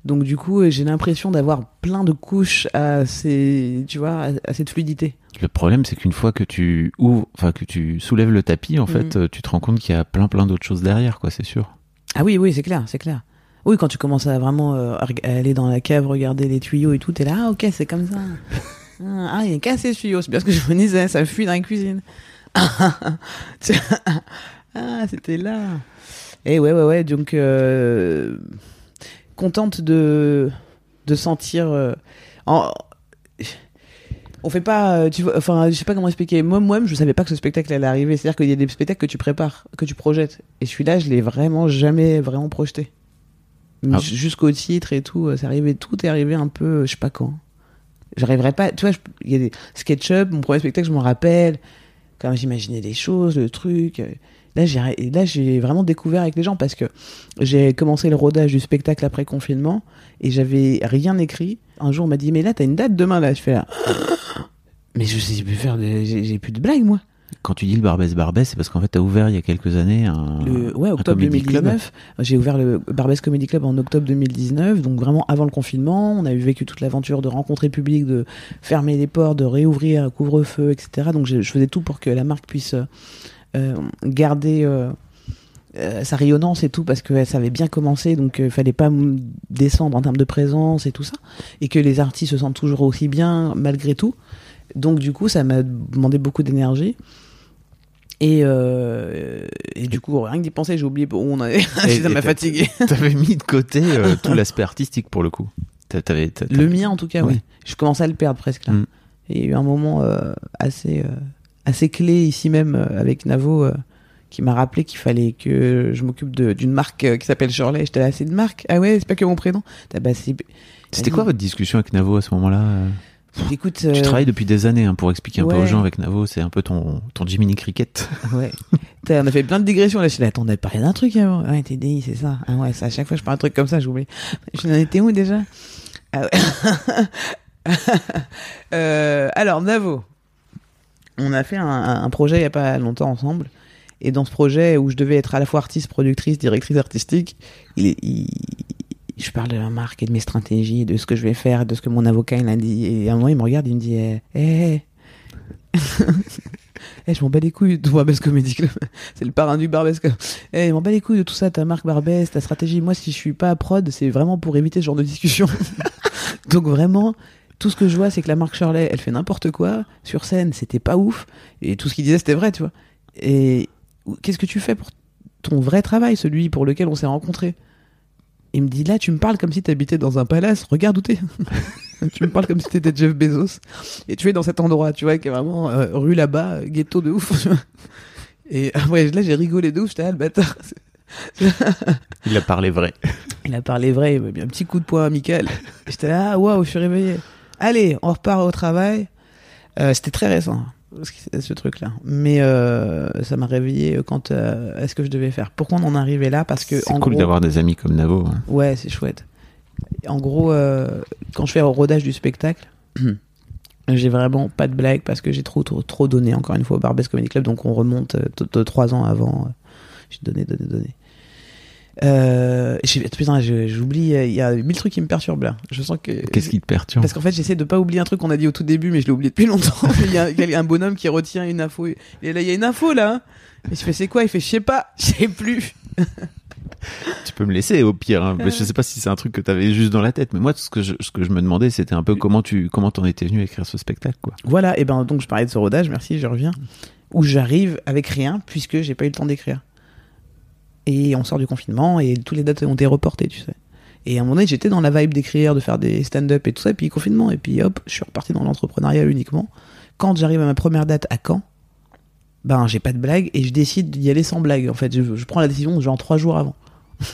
Donc du coup, euh, j'ai l'impression d'avoir plein de couches à ces, tu vois, à, à cette fluidité. Le problème, c'est qu'une fois que tu ouvres, enfin que tu soulèves le tapis, en fait, Mhm. euh, tu te rends compte qu'il y a plein plein d'autres choses derrière, quoi, c'est sûr. Ah oui, oui, c'est clair, c'est clair. Oui, quand tu commences à vraiment euh, à aller dans la cave, regarder les tuyaux et tout, t'es là, ah ok, c'est comme ça. Ah, il est cassé ce tuyau, c'est bien ce que je me disais, ça fuit dans la cuisine. Ah, c'était là. Et ouais, ouais, ouais, donc euh, contente de de sentir. euh, en, on fait pas, euh, tu vois, enfin, je sais pas comment expliquer. Moi, moi-même, je savais pas que ce spectacle allait arriver. C'est-à-dire qu'il y a des spectacles que tu prépares, que tu projettes. Et celui-là, je l'ai vraiment jamais vraiment projeté. Ah. Jusqu'au titre et tout, euh, c'est arrivé, tout est arrivé un peu, euh, je sais pas quand. J'arriverais pas, tu vois, il y a des SketchUp, mon premier spectacle, je m'en rappelle, quand j'imaginais des choses, le truc. Là, j'ai, et là, j'ai vraiment découvert avec les gens parce que j'ai commencé le rodage du spectacle après confinement et j'avais rien écrit. Un jour, on m'a dit, mais là, t'as une date demain, là. Je fais là. Mais je sais plus faire de, j'ai, plus de blagues, moi. Quand tu dis le Barbès Barbès, c'est parce qu'en fait, t'as ouvert il y a quelques années un, Le, ouais, un octobre club. 2019. J'ai ouvert le Barbès Comedy Club en octobre 2019, donc vraiment avant le confinement. On a eu vécu toute l'aventure de rencontrer le public, de fermer les portes, de réouvrir couvre-feu, etc. Donc je, je faisais tout pour que la marque puisse euh, garder euh, euh, sa rayonnance et tout, parce que ça avait bien commencé, donc il fallait pas descendre en termes de présence et tout ça, et que les artistes se sentent toujours aussi bien malgré tout. Donc du coup, ça m'a demandé beaucoup d'énergie. Et, euh, et du coup, rien que d'y penser, j'ai oublié où on avait. Et- ça m'a fatigué. T'avais mis de côté euh, tout l'aspect artistique pour le coup. Le mien, en tout cas, Oui. oui. Je commençais à le perdre presque là. Mm. Et il y a eu un moment euh, assez, euh, assez clé ici même euh, avec Navo euh, qui m'a rappelé qu'il fallait que je m'occupe d'une marque euh, qui s'appelle Shirley. J'étais là, c'est une marque? Ah ouais, c'est pas que mon prénom Ah bah, C'était quoi votre discussion avec Navo à ce moment-là euh? Écoute, Tu euh, travailles depuis des années hein, pour expliquer un peu aux ouais. gens avec Navo, c'est un peu ton, ton Jiminy Cricket. Ouais. Putain, on a fait plein de digressions là. Je suis là, attends, on avait parlé d'un truc avant. Ouais, TDI, c'est ça. Ah ouais, ça, à chaque fois que je parle un truc comme ça, j'oublie. Je n'en étais où déjà? Ah ouais. Euh, Alors, Navo. On a fait un, projet il n'y a pas longtemps ensemble. Et dans ce projet où je devais être à la fois artiste, productrice, directrice artistique, je parle de la marque et de mes stratégies, de ce que je vais faire, de ce que mon avocat il a dit. Et à un moment, il me regarde, il me dit, eh, eh, eh, je m'en bats les couilles de Barbès Comedy Club. C'est le parrain du Barbès. Club. Eh, je m'en bats les couilles de tout ça, ta marque Barbès, ta stratégie. Moi, si je suis pas à prod, c'est vraiment pour éviter ce genre de discussion. Donc vraiment, tout ce que je vois, c'est que la marque Shirley, elle fait n'importe quoi. Sur scène, c'était pas ouf. Et tout ce qu'il disait, c'était vrai, tu vois. Et qu'est-ce que tu fais pour ton vrai travail, celui pour lequel on s'est rencontrés? Il me dit, là, tu me parles comme si tu habitais dans un palace. Regarde où t'es. tu me parles comme si t'étais Jeff Bezos. Et tu es dans cet endroit, tu vois, qui est vraiment euh, rue là-bas, euh, ghetto de ouf. tu vois. Et après, là, j'ai rigolé de ouf. J'étais, ah, le bâtard. Il a parlé vrai. Il a parlé vrai, il m'a mis un petit coup de poing amical. J'étais là, ah, waouh, je suis réveillé. Allez, on repart au travail. Euh, C'était très récent, ce truc-là. Mais euh, ça m'a réveillé quand euh, est-ce que je devais faire? Pourquoi on en est arrivé là? Parce que C'est cool gros, d'avoir des amis comme Navo. hein. Ouais, c'est chouette. En gros, euh, quand je fais le rodage du spectacle, j'ai vraiment pas de blague parce que j'ai trop, trop, trop donné, encore une fois, au Barbès Comedy Club. Donc on remonte de, trois ans avant. J'ai donné, donné, donné. Euh, putain, j'oublie, euh, il y a mille trucs qui me perturbent là. Je sens que. Qu'est-ce qui te perturbe Parce qu'en fait, j'essaie de pas oublier un truc qu'on a dit au tout début, mais je l'ai oublié depuis longtemps. Il y, a, un bonhomme qui retient une info. Et là, il y a une info là. Et je fais, c'est quoi? Il fait, je sais pas, je sais plus. Tu peux me laisser au pire. hein. Je sais pas si c'est un truc que t'avais juste dans la tête, mais moi, ce que je, ce que je me demandais, c'était un peu comment tu comment t'en étais venu à écrire ce spectacle, quoi. Voilà, et ben donc je parlais de ce rodage, merci, je reviens, où j'arrive avec rien puisque j'ai pas eu le temps d'écrire. Et on sort du confinement et toutes les dates ont été reportées, tu sais. Et à un moment donné, j'étais dans la vibe d'écrire, de faire des stand-up et tout ça, et puis confinement, et puis hop, je suis reparti dans l'entrepreneuriat uniquement. Quand j'arrive à ma première date à Caen, ben j'ai pas de blague et je décide d'y aller sans blague. En fait, je, je prends la décision genre trois jours avant.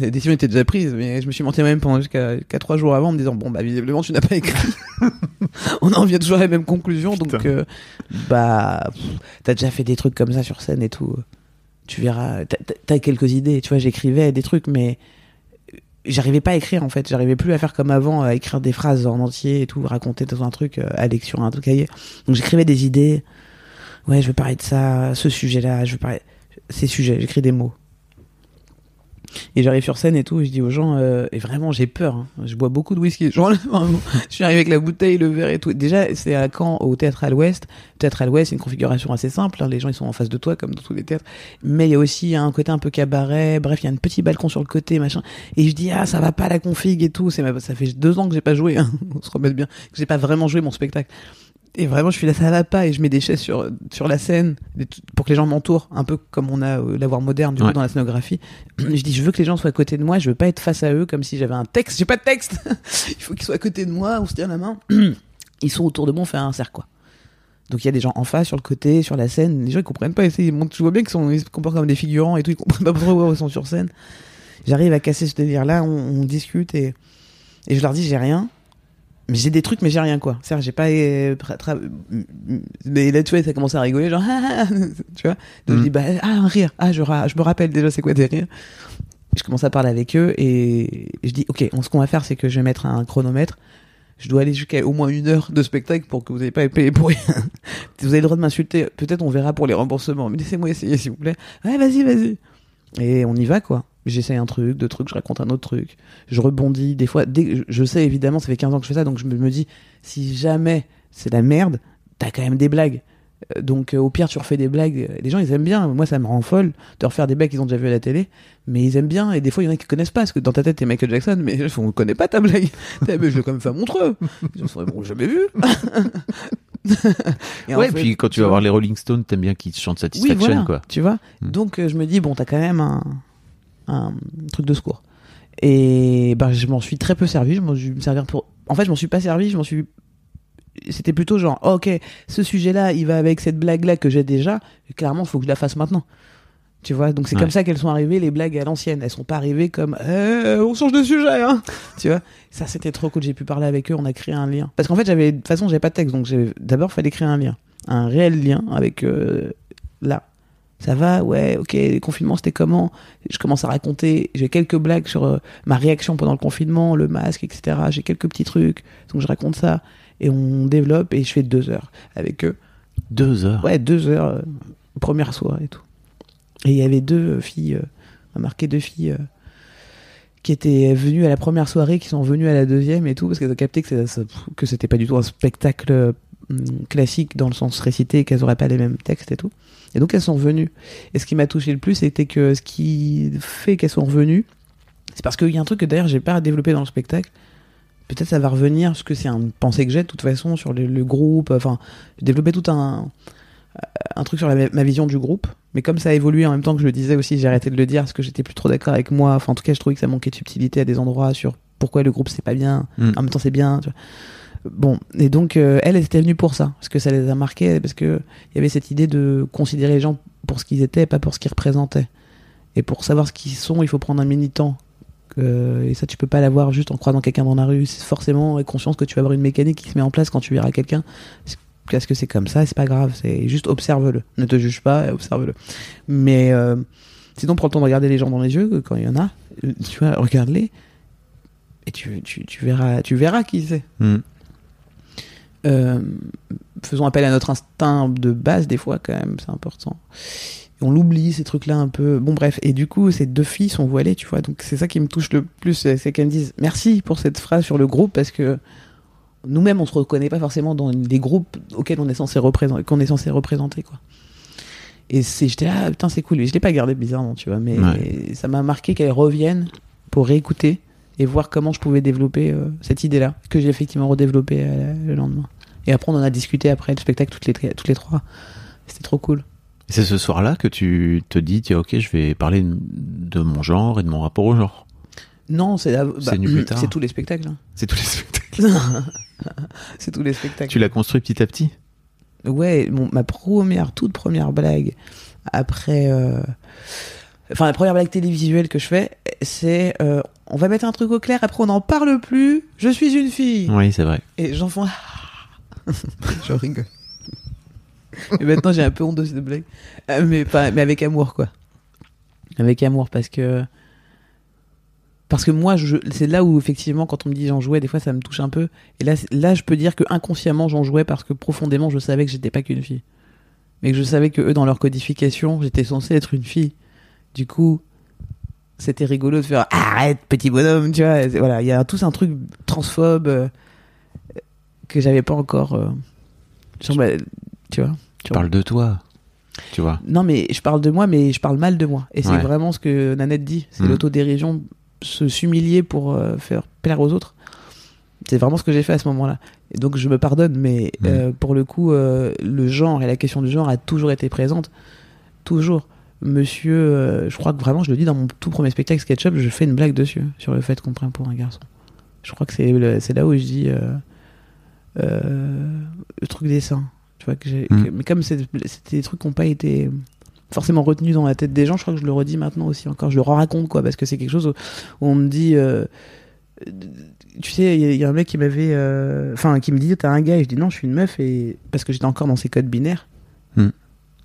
La décision était déjà prise, mais je me suis menti même pendant jusqu'à 3 jours avant en me disant bon bah visiblement tu n'as pas écrit. On en vient toujours à la même conclusion, donc euh, bah t'as déjà fait des trucs comme ça sur scène et tout. Tu verras, t'as- quelques idées, tu vois, j'écrivais des trucs, mais j'arrivais pas à écrire en fait, j'arrivais plus à faire comme avant, à écrire des phrases en entier et tout, raconter dans un truc, euh, aller sur un truc cahier. Donc j'écrivais des idées. Ouais, je veux parler de ça, ce sujet-là, je veux parler ces sujets, j'écris des mots. Et j'arrive sur scène et tout, et je dis aux gens, euh, et vraiment j'ai peur, hein. je bois beaucoup de whisky. Genre, je suis arrivé avec la bouteille, le verre et tout. Déjà, c'est à Caen, au Théâtre à l'Ouest. Théâtre à l'Ouest, c'est une configuration assez simple, hein. les gens ils sont en face de toi comme dans tous les théâtres. Mais il y a aussi un côté un peu cabaret, bref, il y a un petit balcon sur le côté, machin. Et je dis, ah ça va pas la config et tout, ça fait deux ans que j'ai pas joué, hein. on se remet bien, que j'ai pas vraiment joué mon spectacle. Et vraiment, je suis là, ça va pas, et je mets des chaises sur, sur la scène, pour que les gens m'entourent, un peu comme on a euh, l'avoir moderne, du coup, dans la scénographie. Je dis, je veux que les gens soient à côté de moi, je veux pas être face à eux comme si j'avais un texte. J'ai pas de texte! Il faut qu'ils soient à côté de moi, on se tient la main. Ils sont autour de moi, on fait un cercle, quoi. Donc il y a des gens en face, sur le côté, sur la scène. Les gens ils comprennent pas. Ils montent, je vois bien qu'ils sont, ils se comportent comme des figurants et tout. Ils comprennent pas pourquoi ils sont sur scène. J'arrive à casser ce délire-là, on, on discute et, et je leur dis j'ai rien. Mais j'ai des trucs, mais j'ai rien quoi. C'est-à-dire j'ai pas. euh, Mais là tu vois, ça commence à rigoler, genre ah, ah, tu vois. Donc Mm. je dis bah ah un rire. Ah je, je me rappelle déjà c'est quoi des rires. Je commence à parler avec eux et je dis ok, on- ce qu'on va faire c'est que je vais mettre un chronomètre. Je dois aller jusqu'à au moins une heure de spectacle pour que vous n'ayez pas payé pour rien. vous avez le droit de m'insulter. Peut-être on verra pour les remboursements. Mais laissez-moi essayer, s'il vous plaît. Ouais, vas-y, vas-y. Et on y va, quoi. J'essaye un truc, deux trucs, je raconte un autre truc. Je rebondis. Des fois, dès je- sais évidemment, ça fait 15 ans que je fais ça, donc je me, dis, si jamais c'est la merde, t'as quand même des blagues. Euh, Donc euh, au pire, tu refais des blagues. Les gens, ils aiment bien. Moi, ça me rend folle de refaire des blagues qu'ils ont déjà vu à la télé. Mais ils aiment bien. Et des fois, il y en a qui connaissent pas. Parce que dans ta tête, t'es Michael Jackson. Mais on connaît pas ta blague. Mais je l'ai quand même fait à Montreux. Ils ont jamais vu. Et ouais, fait, puis quand tu tu vas vois. voir les Rolling Stones, t'aimes bien qu'ils te chantent Oui, Satisfaction, voilà, quoi. Tu vois Mm. Donc euh, je me dis, bon, t'as quand même un, un truc de secours. Et ben, je m'en suis très peu servi. Je m'en suis pour. En fait, je m'en suis pas servi. Je m'en suis. C'était plutôt genre, oh, ok, ce sujet-là, il va avec cette blague-là que j'ai déjà. Clairement, il faut que je la fasse maintenant. Tu vois, donc c'est Ouais. comme ça qu'elles sont arrivées, les blagues à l'ancienne. Elles sont pas arrivées comme, Eh, on change de sujet, hein. tu vois, ça c'était trop cool. J'ai pu parler avec eux, on a créé un lien. Parce qu'en fait, j'avais, de toute façon, j'avais pas de texte, donc d'abord, fallait créer un lien. Un réel lien avec euh, là. Ça va, ouais, ok, les confinements c'était comment? Je commence à raconter, j'ai quelques blagues sur euh, ma réaction pendant le confinement, le masque, etc. J'ai quelques petits trucs, donc je raconte ça et on développe et je fais deux heures avec eux. Deux heures? Ouais, deux heures, euh, première soirée et tout. Et il y avait deux euh, filles, euh, on a marqué deux filles euh, qui étaient venues à la première soirée, qui sont venues à la deuxième et tout, parce qu'elles ont capté que, que c'était pas du tout un spectacle euh, hum, classique dans le sens récité, qu'elles auraient pas les mêmes textes et tout. Et donc elles sont venues. Et ce qui m'a touché le plus, c'était que ce qui fait qu'elles sont revenues, c'est parce qu'il y a un truc que d'ailleurs j'ai pas développé dans le spectacle. Peut-être ça va revenir, parce que c'est une pensée que j'ai de toute façon sur le, le groupe. Enfin, j'ai développé tout un, un truc sur la- ma vision du groupe. Mais comme ça a évolué en même temps que je le disais aussi, j'ai arrêté de le dire parce que j'étais plus trop d'accord avec moi. Enfin, en tout cas, je trouvais que ça manquait de subtilité à des endroits sur pourquoi le groupe c'est pas bien. Mm. En même temps, c'est bien. tu vois. Bon, et donc euh, elle, était venue pour ça, parce que ça les a marqués, parce que il y avait cette idée de considérer les gens pour ce qu'ils étaient, pas pour ce qu'ils représentaient. Et pour savoir ce qu'ils sont, il faut prendre un militant. Euh, et ça, tu peux pas l'avoir juste en croisant quelqu'un dans la rue. C'est forcément avec conscience que tu vas avoir une mécanique qui se met en place quand tu verras quelqu'un. Parce que c'est comme ça, c'est pas grave. C'est juste observe-le. Ne te juge pas, observe-le. Mais euh, sinon, prends le temps de regarder les gens dans les yeux quand il y en a. Euh, Tu vois, regarde-les. Et tu, tu, tu verras, tu verras qui c'est. Mm. Euh, faisons appel à notre instinct de base des fois quand même, c'est important. Et on l'oublie ces trucs-là un peu. Bon bref, et du coup ces deux filles sont voilées, tu vois. Donc c'est ça qui me touche le plus, c'est c'est qu'elles me disent merci pour cette phrase sur le groupe parce que nous-mêmes on se reconnaît pas forcément dans des groupes auxquels on est censé représenter, qu'on est censé représenter quoi. Et c'est, j'étais là, ah, putain c'est cool. Et je l'ai pas gardé bizarrement, tu vois, mais Ouais. ça m'a marqué qu'elles reviennent pour réécouter et voir comment je pouvais développer euh, cette idée-là, que j'ai effectivement redéveloppée euh, le lendemain. Et après, on en a discuté après le spectacle toutes les, toutes les trois. C'était trop cool. C'est ce soir-là que tu te dis, tiens, ok, je vais parler de mon genre et de mon rapport au genre. Non, c'est bah, C'est tard. C'est tous les spectacles. hein. C'est tous les spectacles. c'est tous les spectacles. tu l'as construit petit à petit? Ouais, mon- ma première, toute première blague après. euh, Enfin, la première blague télévisuelle que je fais, c'est euh, on va mettre un truc au clair, après on n'en parle plus. Je suis une fille. Oui, c'est vrai. Et les gens font. je rigole. Et maintenant, j'ai un peu honte de cette blague. Euh, Mais, pas, mais avec amour, quoi. Avec amour, parce que. Parce que moi, c'est là où, effectivement, quand on me dit j'en jouais, des fois, ça me touche un peu. Et là, là je peux dire que inconsciemment, j'en jouais parce que profondément, je savais que j'étais pas qu'une fille. Mais que je savais que eux, dans leur codification, j'étais censé être une fille. Du coup, c'était rigolo de faire arrête, petit bonhomme, tu vois. Voilà, il y a tous un truc transphobe euh, que j'avais pas encore. euh, tu vois. Tu parles de toi. Tu vois. Non, mais je parle de moi, mais je parle mal de moi. Et c'est vraiment ce que Nanette dit. C'est Mhm. l'autodérision, se s'humilier pour euh, faire plaire aux autres. C'est vraiment ce que j'ai fait à ce moment-là. Et donc je me pardonne, mais euh, pour le coup, euh, le genre et la question du genre a toujours été présente. Toujours. Monsieur, je crois que vraiment, je le dis dans mon tout premier spectacle SketchUp, je fais une blague dessus, sur le fait qu'on prenne pour un garçon. Je crois que c'est là où je dis le truc des seins. Tu vois, que que- mais comme c'était des trucs qui n'ont pas été forcément retenus dans la tête des gens, je crois que je le redis maintenant aussi encore. Je le raconte, quoi, parce que c'est quelque chose où, on me dit. euh, tu sais, il y, a- il y a un mec qui m'avait. euh, Enfin, qui me dit T'as un gars Et je dis Non, je suis une meuf, et parce que j'étais encore dans ces codes binaires. Hmm.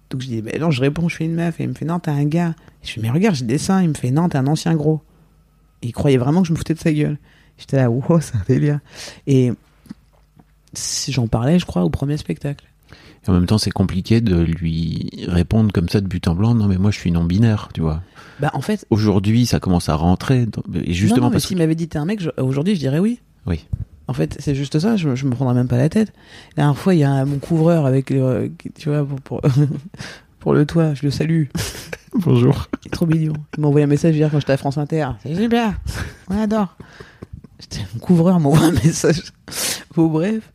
Donc je dis ben Non, je réponds Je suis une meuf. Et il me fait Non, t'as un gars. Et je fais Mais regarde, j'ai des seins. Il me fait Non, t'es un ancien gros. Et il croyait vraiment que je me foutais de sa gueule. J'étais là, wow, c'est un délire. Et si j'en parlais, je crois, au premier spectacle. Et en même temps, c'est compliqué de lui répondre comme ça de but en blanc. Non, mais moi, je suis non-binaire, tu vois. Bah, en fait, Aujourd'hui, ça commence à rentrer. dans- Et justement, non, non, mais parce s'il m'avait dit t'es un mec, je- aujourd'hui, je dirais oui. Oui. En fait, c'est juste ça, je, me- je me prendrais même pas la tête. La dernière fois, il y a mon couvreur avec, euh, qui- tu vois, pour, pour, pour le toit, je le salue. que. Bonjour. Il est trop mignon. Il m'a envoyé un message hier quand j'étais à France Inter. C'est super, on adore. J'étais- Mon couvreur m'envoie un message. Bon, bref.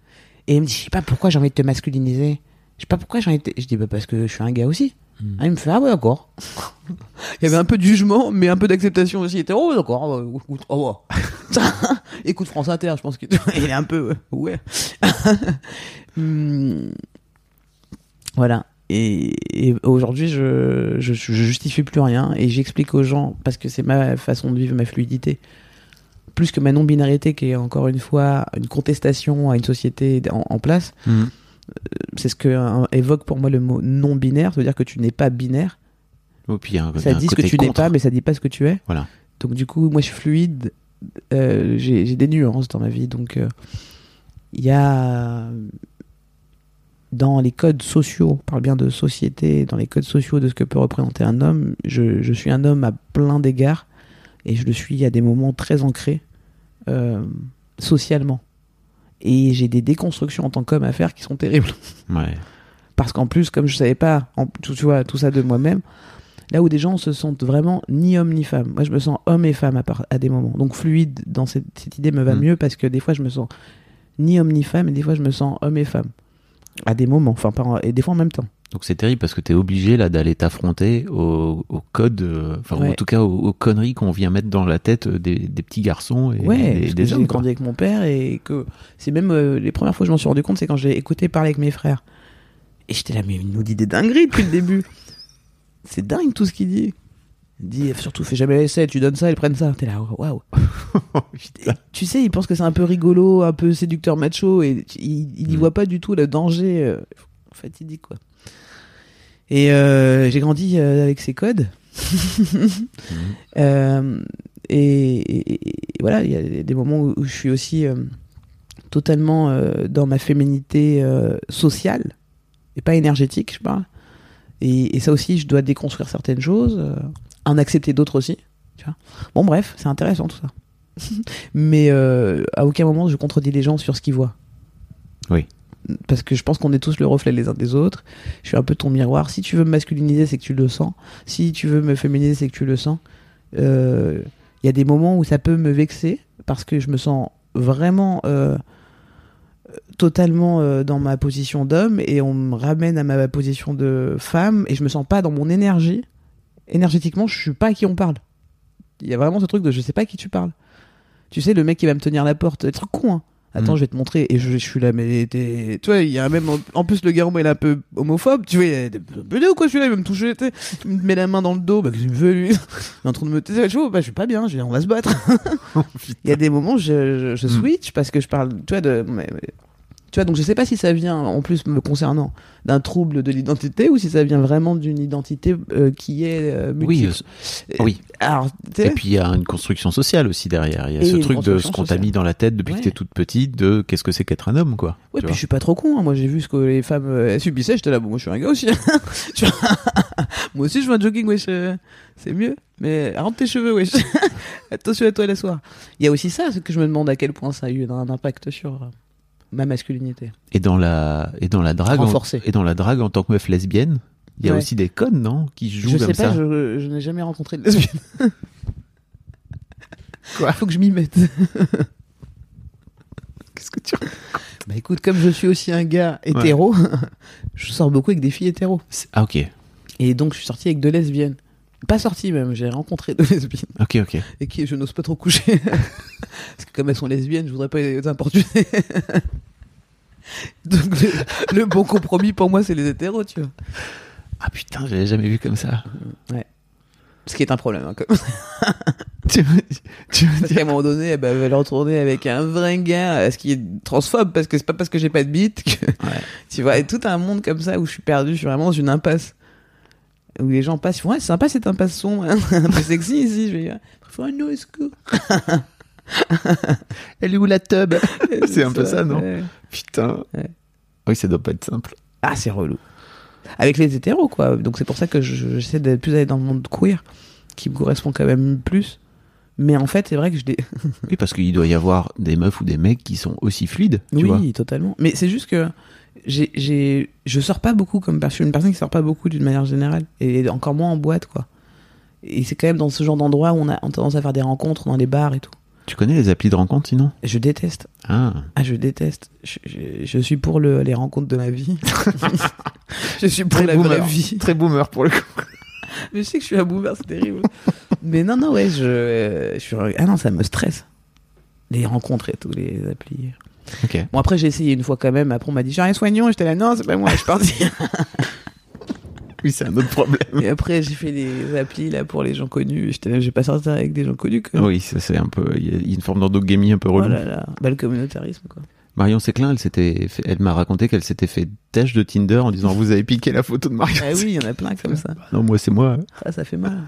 Et il me dit, je sais pas pourquoi j'ai envie de te masculiniser. Je sais pas pourquoi de te... Je dis, bah parce que je suis un gars aussi. Hmm. Ah, il me fait, ah ouais, d'accord. il y avait un peu de jugement, mais un peu d'acceptation aussi. Il était, oh d'accord, ah ouais, écoute, oh, ouais. écoute France Inter, je pense qu'il il est un peu, ouais. Hum, voilà. Et, et aujourd'hui, je, je, je justifie plus rien et j'explique aux gens, parce que c'est ma façon de vivre ma fluidité, plus que ma non-binarité qui est encore une fois une contestation à une société en, en place. Mhm. C'est ce que évoque pour moi le mot non-binaire, ça veut dire que tu n'es pas binaire. Oh, puis Ça dit ce que tu n'es pas, mais ça dit pas ce que tu es. Voilà. Donc du coup, moi je suis fluide, euh, j'ai des nuances dans ma vie. Donc euh, il y a dans les codes sociaux, on parle bien de société, dans les codes sociaux de ce que peut représenter un homme, je, je suis un homme à plein d'égards et je le suis à des moments très ancrés euh, socialement. Et j'ai des déconstructions en tant qu'homme à faire qui sont terribles. Ouais. Parce qu'en plus, comme je savais pas en, tout, tu vois, tout ça de moi-même, là où des gens se sentent vraiment ni homme ni femme. Moi, je me sens homme et femme à, part- à des moments. Donc fluide dans cette, cette idée me va Mm. mieux parce que des fois, je me sens ni homme ni femme et des fois, je me sens homme et femme. À des moments, enfin, en- et des fois en même temps. Donc c'est terrible parce que tu es obligé là d'aller t'affronter au, au code, euh, enfin ou en tout cas aux, aux conneries qu'on vient mettre dans la tête des, des petits garçons et Ouais, des, parce que des j'ai grandi avec mon père et que c'est même euh, les premières fois que je m'en suis rendu compte, c'est quand j'ai écouté parler avec mes frères. Et j'étais là, mais il nous dit des dingueries depuis le début. C'est dingue tout ce qu'il dit. Il dit surtout fais jamais l'essai, tu donnes ça, ils prennent ça. T'es là, waouh. Tu sais, il pense que c'est un peu rigolo, un peu séducteur macho, et il, il y Mm. voit pas du tout le danger euh, fatidique, quoi. Et euh, j'ai grandi euh, avec ces codes. Euh, et, et- et voilà, il y a des moments où, où je suis aussi totalement dans ma féminité sociale et pas énergétique, je parle. Et, et ça aussi, je dois déconstruire certaines choses, en accepter d'autres aussi. Tu vois. Bon, bref, c'est intéressant tout ça. Mais euh, à aucun moment je contredis les gens sur ce qu'ils voient. Oui. Parce que je pense qu'on est tous le reflet les uns des autres. Je suis un peu ton miroir. Si tu veux me masculiniser, c'est que tu le sens. Si tu veux me féminiser, c'est que tu le sens. Euh, Il y a des moments où ça peut me vexer parce que je me sens vraiment euh, totalement euh, dans ma position d'homme et on me ramène à ma position de femme et je me sens pas dans mon énergie. Énergétiquement, je suis pas à qui on parle. Il y a vraiment ce truc de je sais pas à qui tu parles. Tu sais, le mec qui va me tenir la porte, le truc con, hein. Attends, Mm. je vais te montrer. Et je, je suis là, mais t'es. Tu vois, il y a même. En plus, le gars, il est un peu homophobe. Tu vois, il est ou quoi, celui-là, il va me toucher. Il me met la main dans le dos. Bah, qu'est-ce qu'il me veut, lui? Il est en train de me. Je vois, bah, je suis pas bien. Je on va se battre. Il y a des moments, je, je, je Mm. switch parce que je parle, tu vois, de. Tu vois, donc je sais pas si ça vient, en plus me concernant, d'un trouble de l'identité ou si ça vient vraiment d'une identité euh, qui est euh, Oui, multiple. euh, oui. Alors, Et puis il y a une construction sociale aussi derrière. Il y a Et ce truc de ce qu'on t'a mis dans la tête depuis Ouais. que t'es toute petite, de qu'est-ce que c'est qu'être un homme, quoi. Ouais, puis je suis pas trop con. hein. Moi, j'ai vu ce que les femmes euh, elles subissaient. J'étais là, bon, moi, je suis un gars aussi. Vois moi aussi, je veux un jogging, wesh. C'est mieux. Mais rentre tes cheveux, wesh. Attention à toi la soir. Il y a aussi ça, ce que je me demande à quel point ça a eu un impact sur ma masculinité. Et dans la et dans la drague, en, et dans la drague en tant que meuf lesbienne, il y a Ouais. aussi des codes, non, qui jouent Je comme sais pas, ça? je, je n'ai jamais rencontré de lesbienne. Quoi? Faut que je m'y mette. Qu'est-ce que tu Bah écoute, comme je suis aussi un gars hétéro, je sors beaucoup avec des filles hétéros. Ah ok, Et donc, je suis sorti avec deux lesbiennes. Pas sorti même, j'ai rencontré deux lesbiennes. ok, ok. et qui je n'ose pas trop coucher. Parce que comme elles sont lesbiennes, je voudrais pas les importuner. Donc le, le bon compromis pour moi, c'est les hétéros, tu vois. Ah putain, j'avais jamais vu comme ça. Ce qui est un problème. Hein, comme... tu veux, tu veux Parce dire qu'à un moment donné, elle va le retourner avec un vrai gars, euh, ce qui est transphobe, parce que c'est pas parce que j'ai pas de bite que... Ouais. Tu vois, et tout un monde comme ça où je suis perdu, je suis vraiment dans une impasse. Où les gens passent, ils font, ouais, c'est sympa cette impasse son, hein, un peu sexy ici. Je vais dire, faut un no esco. Elle est où la tub? C'est un peu ça, non? ouais. Putain. Ouais. Oui, ça doit pas être simple. Ah, c'est relou. Avec les hétéros, quoi. Donc c'est pour ça que je- j'essaie de plus aller dans le monde queer, qui me correspond quand même plus. Mais en fait, c'est vrai que je. Oui, parce qu'il doit y avoir des meufs ou des mecs qui sont aussi fluides, tu oui, vois. totalement. Mais c'est juste que j'ai, j'ai, je sors pas beaucoup comme personne. Je suis une personne qui sort pas beaucoup d'une manière générale. Et encore moins en boîte, quoi. Et c'est quand même dans ce genre d'endroit où on a, tendance à faire des rencontres dans les bars et tout. Tu connais les applis de rencontre sinon? Je déteste. Ah. Ah, je déteste. Je, je, je suis pour le, les rencontres de la vie. je suis pour la vraie vie. Très boomer pour le coup. Mais je sais que je suis un boomer, c'est terrible. Mais non, non, ouais, je, euh, je suis. Ah non, ça me stresse. Les rencontres et tout, les applis. Bon, après, j'ai essayé une fois quand même. Après, on m'a dit, j'ai rien soignant. J'étais là, non, c'est pas moi, je suis parti. Oui, c'est un autre problème. Et après, j'ai fait des applis là pour les gens connus. J'étais là, je vais pas sortir avec des gens connus. Que... Oui, ça c'est un peu. Il y a- une forme d'endogamie un peu Oh relou. là là. Bah, le communautarisme, quoi. Marion Séclin, elle s'était, fait- elle m'a raconté qu'elle s'était fait têche de Tinder en disant vous avez piqué la photo de Marion. Ah oui, il y en a plein comme ça. Non, moi c'est moi. Ah, ça fait mal.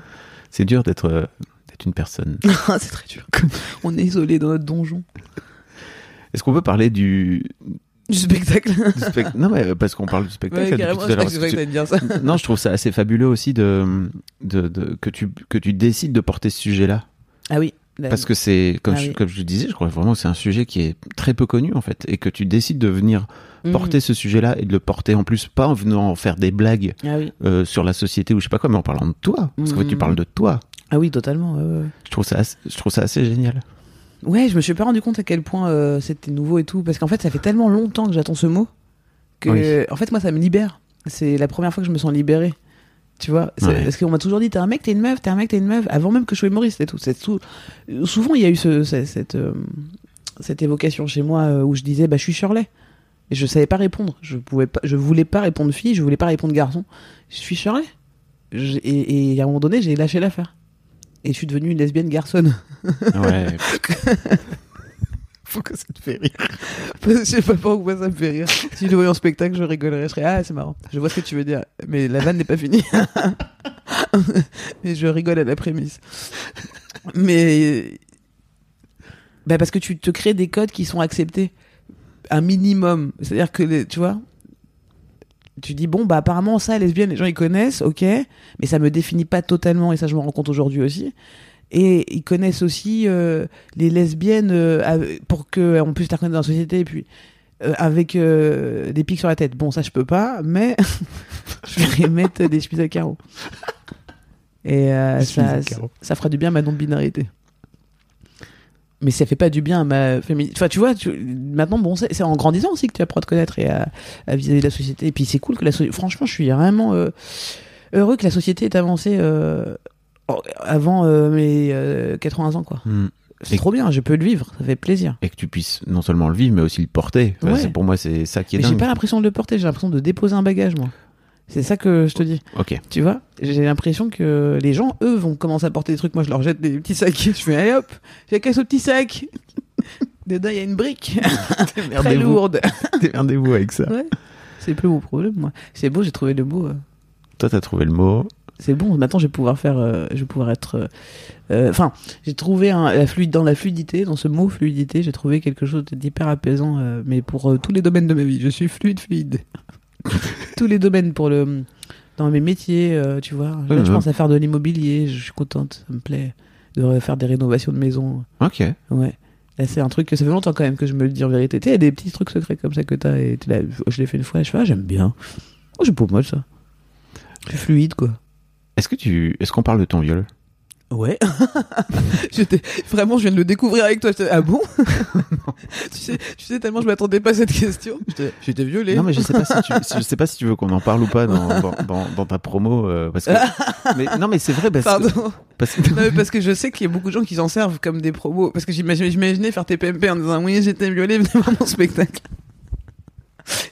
C'est dur d'être, euh, d'être une personne. c'est très dur. On est isolé dans notre donjon. Est-ce qu'on peut parler du, Du spectacle. du Non, mais parce qu'on parle du spectacle. Ouais, tout je à que que dire ça. non, je trouve ça assez fabuleux aussi de, de, de- que tu que tu décides de porter ce sujet-là, Ah oui. parce que c'est comme Ah je, oui. comme je le disais, je crois vraiment que c'est un sujet qui est très peu connu en fait, et que tu décides de venir Mhm. porter ce sujet-là et de le porter en plus pas en venant faire des blagues Ah oui. euh, sur la société ou je sais pas quoi, mais en parlant de toi, parce que Mhm. tu parles de toi. Ah oui, totalement. Je trouve ça, assez, je trouve ça assez génial. Ouais, je me suis pas rendu compte à quel point euh, c'était nouveau et tout, parce qu'en fait, ça fait tellement longtemps que j'attends ce mot que, Oui. en fait, moi, ça me libère. C'est la première fois que je me sens libéré. Tu vois, Ouais. parce qu'on m'a toujours dit t'es un mec, t'es une meuf, t'es un mec, t'es une meuf, avant même que je sois humoriste et tout. Tout. Souvent, il y a eu ce, ce- cette, euh, cette évocation chez moi euh, où je disais bah je suis Shirley. Et je savais pas répondre. Je pouvais pas, je voulais pas répondre fille, je voulais pas répondre garçon. Je suis Shirley. Je- et, et à un moment donné, j'ai lâché l'affaire. Et je suis devenue une lesbienne garçonne. Ouais. Faut que ça te fait rire. Je sais pas pourquoi ça me fait rire. Si je le voyais en spectacle, je rigolerais. Je serais ah c'est marrant. Je vois ce que tu veux dire, mais la vanne n'est pas finie. mais je rigole à la prémisse. Mais bah parce que tu te crées des codes qui sont acceptés un minimum. C'est-à-dire que les- tu vois. Tu dis bon bah apparemment ça lesbienne les gens ils connaissent ok mais ça me définit pas totalement et ça je me rends compte aujourd'hui aussi et ils connaissent aussi euh, les lesbiennes euh, pour que on puisse les reconnaître dans la société et puis euh, avec des pics sur la tête. Bon, ça je peux pas, mais je vais mettre des chemises à carreaux. Et ça, ça fera du bien à ma non-binarité. Mais ça fait pas du bien à ma féminité. Enfin, tu vois, tu- maintenant, bon, c'est en grandissant aussi que tu apprends à te connaître et à, vis-à-vis de la société. Et puis c'est cool que la société. Franchement, je suis vraiment euh, heureux que la société ait avancé euh, avant euh, mes euh, 80 ans, quoi. Hmm. c'est trop bien, je peux le vivre, ça fait plaisir. Et que tu puisses non seulement le vivre, mais aussi le porter. Enfin, Ouais. Pour moi, c'est ça qui est Mais j'ai pas l'impression de le porter, j'ai l'impression de déposer un bagage, moi. C'est ça que je te dis. Ok. Tu vois, j'ai l'impression que les gens, eux, vont commencer à porter des trucs. Moi, je leur jette des petits sacs. Je fais, allez hop, j'ai qu'à ce petit sac. Dedans, il y a une brique très lourde. Démerdez-vous avec ça. Ouais. C'est plus mon problème, moi. C'est beau, j'ai trouvé le mot. euh, Toi, t'as trouvé le mot. C'est bon, maintenant je vais pouvoir faire, euh, je vais pouvoir être. euh, euh, Enfin, j'ai trouvé un, la fluide dans la fluidité, dans ce mot fluidité, j'ai trouvé quelque chose d'hyper apaisant, mais pour tous les domaines de ma vie. Je suis fluide, fluide. tous les domaines pour le, dans mes métiers, euh, tu vois. Là, je pense à faire de l'immobilier, je suis contente, ça me plaît de faire des rénovations de maison. Ok. Ouais. Là, c'est un truc que ça fait longtemps quand même que je me le dis en vérité. Tu il y a des petits trucs secrets comme ça que t'as et là, je l'ai fait une fois et je fais, ah, j'aime bien. Oh, c'est pas mal ça. Je suis fluide, quoi. Est-ce que tu, est-ce qu'on parle de ton viol? Ouais. J'étais vraiment, je viens de le découvrir avec toi. Ah bon? Tu, sais, tu sais tellement je m'attendais pas à cette question. J'étais- J'étais violé. Non, mais je sais pas si tu, je sais pas si tu veux qu'on en parle ou pas dans, dans, dans, dans ta promo, euh, parce que. mais non, mais c'est vrai parce que, Pardon. parce que- Non, mais parce que je sais qu'il y a beaucoup de gens qui s'en servent comme des promos. Parce que j'imaginais j'imaginais faire tes PMP en disant oui, j'étais violé, venez voir mon spectacle.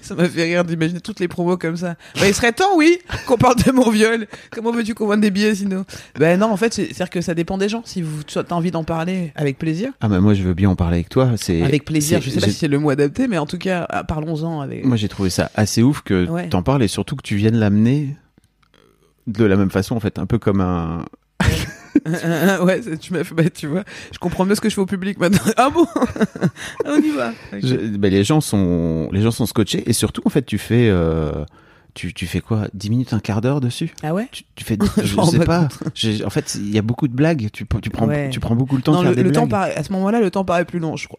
Ça m'a fait rire d'imaginer toutes les promos comme ça. Bah, il serait temps, oui, qu'on parle de mon viol. Comment veux-tu qu'on vende des billets sinon? Ben non, en fait, c'est- c'est-à-dire que ça dépend des gens. Si vous tu as envie d'en parler, avec plaisir. ah, mais moi, je veux bien en parler avec toi. C'est Avec plaisir. Je sais pas si c'est le mot adapté, mais en tout cas, ah, parlons-en avec. Moi, j'ai trouvé ça assez ouf que Ouais. t'en parles et surtout que tu viennes l'amener de la même façon, en fait, un peu comme un. ouais, tu m'as fait, bah, tu vois, je comprends mieux ce que je fais au public maintenant. Ah bon On y va. Je- ben, les gens sont, les gens sont scotchés et surtout, en fait, tu fais, euh, tu, tu fais quoi? 10 minutes, un quart d'heure dessus? Ah ouais? Tu, tu fais, Je je sais pas En fait, il y a beaucoup de blagues. Tu, tu prends, Ouais. tu prends beaucoup le temps Non, de faire le, des le temps paraît, à ce moment-là, le temps paraît plus long, je crois.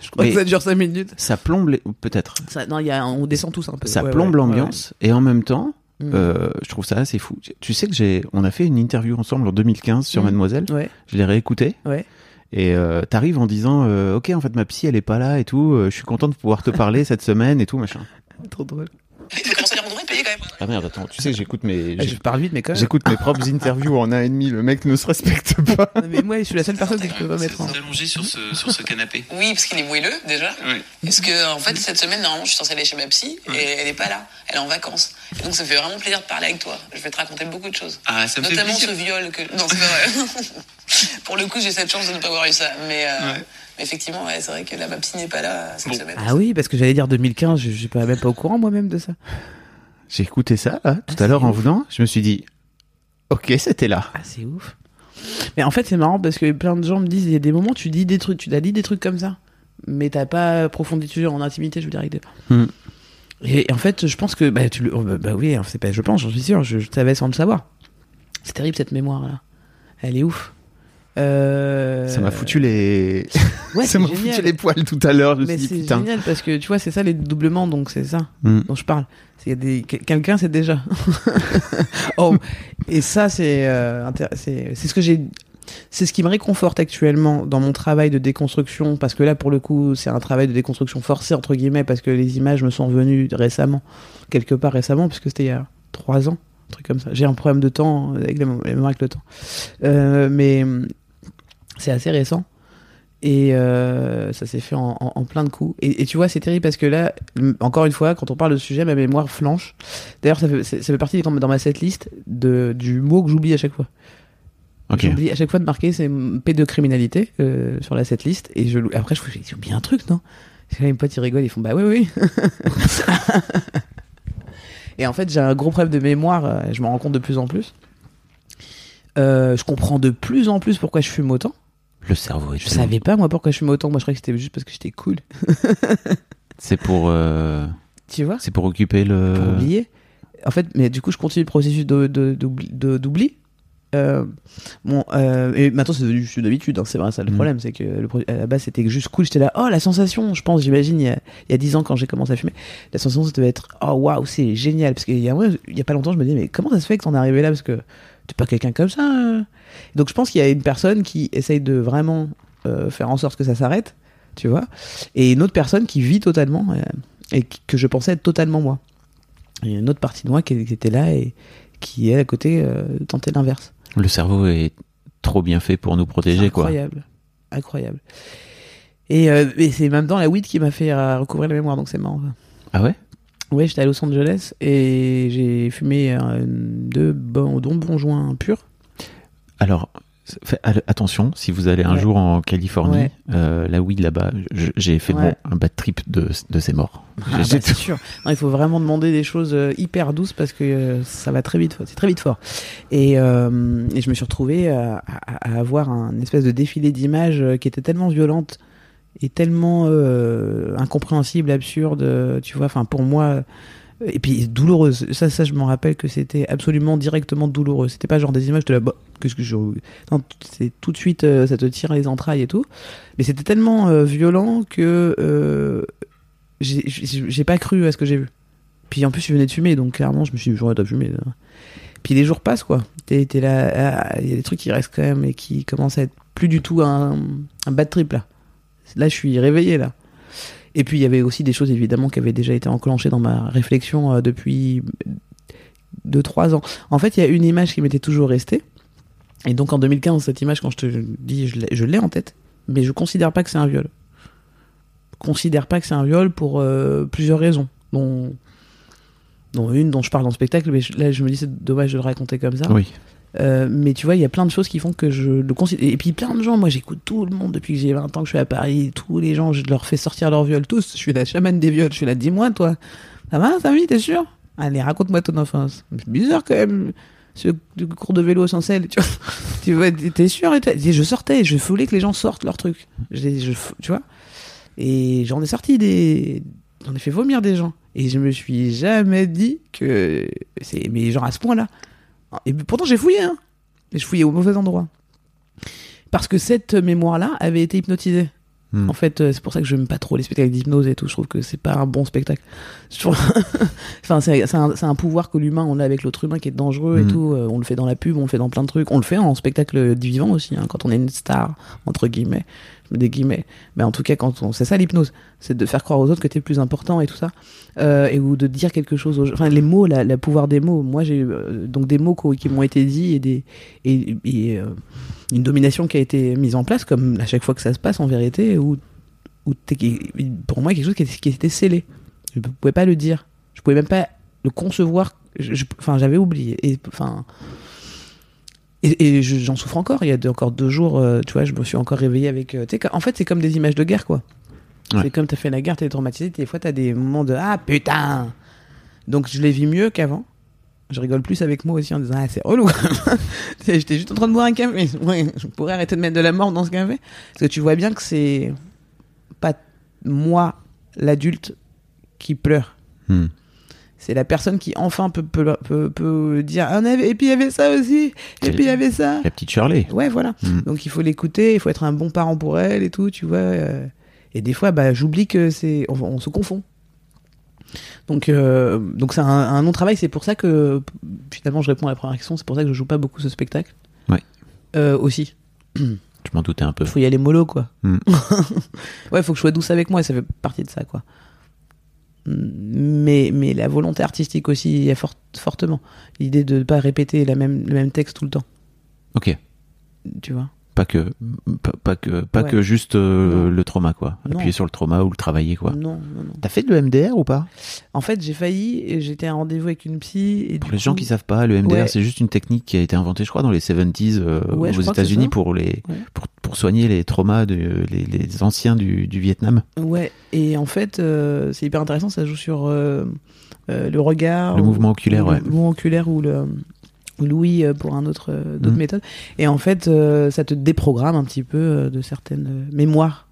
je crois Mais- que ça dure 5 minutes. Ça plombe, les- peut-être. Ça, non, il y a, on descend tous un peu. Ça Ouais, plombe ouais, l'ambiance et en même temps, ouais. euh, je trouve ça assez fou. Tu sais que j'ai, on a fait une interview ensemble en 2015 sur Mm. Mademoiselle. Ouais, Je l'ai réécouté. ouais. Et euh, t'arrives en disant, euh, ok, en fait, ma psy, elle est pas là et tout. euh, je suis content de pouvoir te parler cette semaine et tout machin. Trop drôle. Quand même. Ah merde, attends. Tu sais que j'écoute mes, Ah, je parle vite, mais quand même. j'écoute mes propres interviews en un et demi. Le mec ne se respecte pas. Non, mais moi, je suis la seule personne que je peux pas mettre en. allongé sur ce, sur ce canapé. Oui, parce qu'il est moelleux déjà. Oui. Parce que en fait cette semaine normalement je suis censée aller chez ma psy et elle est pas là. Elle est en vacances. Et donc ça fait vraiment plaisir de parler avec toi. Je vais te raconter beaucoup de choses. Ah, ça me fait Notamment plaisir. ce viol que. Non, c'est pas vrai. Pour le coup, j'ai cette chance de ne pas avoir eu ça. Mais, euh, Ouais. effectivement, ouais, c'est vrai que là, ma psy n'est pas là cette Bon. semaine. Ah oui, parce que j'allais dire 2015, je, je suis pas même pas au courant moi-même de ça. J'ai écouté ça là, tout Ah, à l'heure en venant. Je me suis dit, ok, c'était là. Ah, c'est ouf. Mais en fait, c'est marrant parce que plein de gens me disent il y a des moments, tu dis des trucs, tu as dit des trucs comme ça, mais t'as pas approfondi en intimité, je veux dire, avec des. Hmm. Et, et en fait, je pense que bah, tu le, oh, bah, bah oui, hein, c'est pas, je pense, j'en suis sûr, je, je savais sans le savoir. C'est terrible cette mémoire là. Elle est ouf. Euh... Ça m'a foutu les, Ouais, ça m'a foutu les poils tout à l'heure. Mais c'est génial parce que tu vois, c'est ça les doublements, donc c'est ça Hmm. dont je parle. C'est- il y a des quel- quelqu'un, c'est déjà. oh, et ça, c'est euh, c'est c'est ce que j'ai. C'est ce qui me réconforte actuellement dans mon travail de déconstruction, parce que là, pour le coup, c'est un travail de déconstruction forcé, entre guillemets, parce que les images me sont venues récemment, quelque part récemment, puisque c'était il y a trois ans, un truc comme ça. J'ai un problème de temps, avec la mé- la mémoire avec le temps. Euh, mais c'est assez récent. Et euh, ça s'est fait en, en- en plein de coups. Et, et tu vois, c'est terrible parce que là, encore une fois, quand on parle de ce sujet, ma mémoire flanche. D'ailleurs, ça fait, ça fait partie dans, ma setlist de, du mot que j'oublie à chaque fois. Ok. J'oublie à chaque fois de marquer c'est pédocriminalité euh, sur la setlist. Et je, après, je me oublié un truc, non? Et là, mes potes, ils rigolent, ils font, bah oui, oui. et en fait, j'ai un gros problème de mémoire, euh, je m'en rends compte de plus en plus. Euh, je comprends de plus en plus pourquoi je fume autant. Le cerveau est. Je savais pas moi pourquoi je fume autant. Moi je croyais que c'était juste parce que j'étais cool. C'est pour, euh, Tu vois? c'est pour occuper le. Pour oublier. En fait, mais du coup je continue le processus de- de- d'oubli. de- d'oubli. Euh, bon, euh, et maintenant c'est devenu juste une habitude, hein, c'est vrai, ça le Mhm. problème, c'est que le, pro- à la base c'était juste cool, j'étais là, oh la sensation, je pense, j'imagine, il y a, il y a 10 ans quand j'ai commencé à fumer, la sensation ça devait être, oh waouh, c'est génial, parce qu'il y a, ouais, il y a pas longtemps je me disais, mais comment ça se fait que t'en es arrivé là, parce que t'es pas quelqu'un comme ça. euh. Donc je pense qu'il y a une personne qui essaye de vraiment euh, faire en sorte que ça s'arrête, tu vois, et une autre personne qui vit totalement, euh, et que je pensais être totalement moi. Il y a une autre partie de moi qui, était là et qui est à côté tenter l'inverse. Le cerveau est trop bien fait pour nous protéger, quoi. incroyable. incroyable. Et, et c'est même dans la weed qui m'a fait recouvrir la mémoire, donc c'est marrant. Ah ouais? Ouais, j'étais à Los Angeles et j'ai fumé euh, deux bons, joints purs. Alors, attention, si vous allez un Ouais. jour en Californie, Ouais. euh, la weed là-bas, j'ai fait Ouais. bon, un bad trip de, de ses morts. Ah, bah, c'est sûr. Non, il faut vraiment demander des choses euh, hyper douces parce que euh, ça va très vite. C'est très vite fort. Et, euh, et je me suis retrouvé à, à- à avoir un espèce de défilé d'images qui était tellement violente et tellement euh, incompréhensible, absurde. Tu vois, enfin pour moi. Et puis douloureuse. Ça, ça, je m'en rappelle que c'était absolument directement douloureux. C'était pas genre des images de la. Bah, qu'est-ce que je. Non, c'est tout de suite, euh, ça te tire les entrailles et tout. Mais c'était tellement euh, violent que j'ai- pas cru à ce que j'ai vu. Puis en plus, je venais de fumer, donc clairement, je me suis dit, j'aurais pas fumé. Puis les jours passent, quoi. T'es là, ah, il y a des trucs qui restent quand même et qui commencent à être plus du tout un bad trip, là. Là, je suis réveillé, là. Et puis, il y avait aussi des choses, évidemment, qui avaient déjà été enclenchées dans ma réflexion euh, depuis 2-3 ans. En fait, il y a une image qui m'était toujours restée. Et donc, en 2015, cette image, quand je te dis, je l'ai- en tête, mais je considère pas que c'est un viol. Je considère pas que c'est un viol pour euh, plusieurs raisons, dont, dont une dont je parle dans le spectacle, mais là, je me dis, c'est dommage de le raconter comme ça. Oui. Euh, mais tu vois, il y a plein de choses qui font que je le considère. Et puis plein de gens, moi j'écoute tout le monde depuis que j'ai 20 ans que je suis à Paris, tous les gens, je leur fais sortir leur viol, tous. Je suis la chamane des viols, je suis là, dis-moi toi, ça va, Samy, t'es sûr? Allez, raconte-moi ton enfance. C'est bizarre quand même, ce cours de vélo sans selle, tu vois. tu vois, t'es sûr? Et Je sortais, je voulais que les gens sortent leur truc. Je, je- tu vois Et j'en ai sorti des. J'en ai fait vomir des gens. Et je me suis jamais dit que. c'est Mais genre à ce point-là. Et pourtant, j'ai fouillé, hein. Mais je fouillais au mauvais endroit. Parce que cette mémoire-là avait été hypnotisée. Hmm. En fait, euh, c'est pour ça que je n'aime pas trop les spectacles d'hypnose et tout. Je trouve que c'est pas un bon spectacle. Je trouve- enfin, c'est un, un pouvoir que l'humain, on a avec l'autre humain qui est dangereux et Hmm. tout. Euh, On le fait dans la pub, on le fait dans plein de trucs. On le fait en spectacle du vivant aussi, hein, quand on est une star, entre guillemets. Des guillemets. Mais en tout cas, quand on, c'est ça l'hypnose. C'est de faire croire aux autres que t'es plus important et tout ça. Euh, et ou de dire quelque chose aux gens. Enfin, les mots, la- le pouvoir des mots. Moi, j'ai euh, donc des mots qui qui m'ont été dits et des et, et, euh, une domination qui a été mise en place, comme à chaque fois que ça se passe en vérité, où, où pour moi, quelque chose qui était, qui était scellé. Je ne pouvais pas le dire. Je pouvais même pas le concevoir. Enfin, j'avais oublié. Et enfin. Et, et je- j'en souffre encore. Il y a encore deux jours, euh, tu vois, je me suis encore réveillé avec. euh, en fait, c'est comme des images de guerre, quoi. Ouais. C'est comme t'as fait la guerre, t'es traumatisé. Des fois, t'as des moments de ah putain. Donc, je les vis mieux qu'avant. Je rigole plus avec moi aussi en disant ah c'est relou. J'étais juste en train de boire un café. Ouais, je pourrais arrêter de mettre de la mort dans ce café. Parce que tu vois bien que c'est pas moi l'adulte qui pleure. Hmm. C'est la personne qui enfin peut, peut, peut, peut dire ah, on avait- et puis il y avait ça aussi et puis il y avait ça. La petite Shirley. Ouais, voilà. Mm. Donc il faut l'écouter, il faut être un bon parent pour elle et tout, tu vois. euh. Et des fois, bah, j'oublie que c'est, on, on se confond. Donc, euh, donc c'est un, un long travail. C'est pour ça que finalement, je réponds à la première question. C'est pour ça que je joue pas beaucoup ce spectacle. Ouais. Euh, aussi, Je m'en doutais un peu. faut y aller mollo, quoi. Mm. ouais, faut que je sois douce avec moi. Et ça fait partie de ça, quoi. Mais, mais la volonté artistique aussi il y a fort- fortement. L'idée de ne pas répéter la même, le même texte tout le temps. Ok. Tu vois? Pas que, pas, pas que, pas Ouais. que juste euh, le trauma, quoi. Non. Appuyer sur le trauma ou le travailler, quoi. Non, non, non. T'as fait de l'EMDR ou pas? En fait, j'ai failli, et j'étais à un rendez-vous avec une psy. Et Pour du les gens qui savent pas, le MDR, Ouais. c'est juste une technique qui a été inventée, je crois, dans les 70s euh, Ouais, aux États-Unis pour les Ouais. pour, pour soigner les traumas de les, les anciens du, du Vietnam. Ouais, et en fait, euh, c'est hyper intéressant, ça joue sur euh, euh, le regard. Le ou- mouvement oculaire, ou ouais. Le mouvement oculaire ou le ou l'ouïe euh, pour un autre, euh, d'autres Mhm. méthodes. Et en fait, euh, ça te déprogramme un petit peu de certaines mémoires.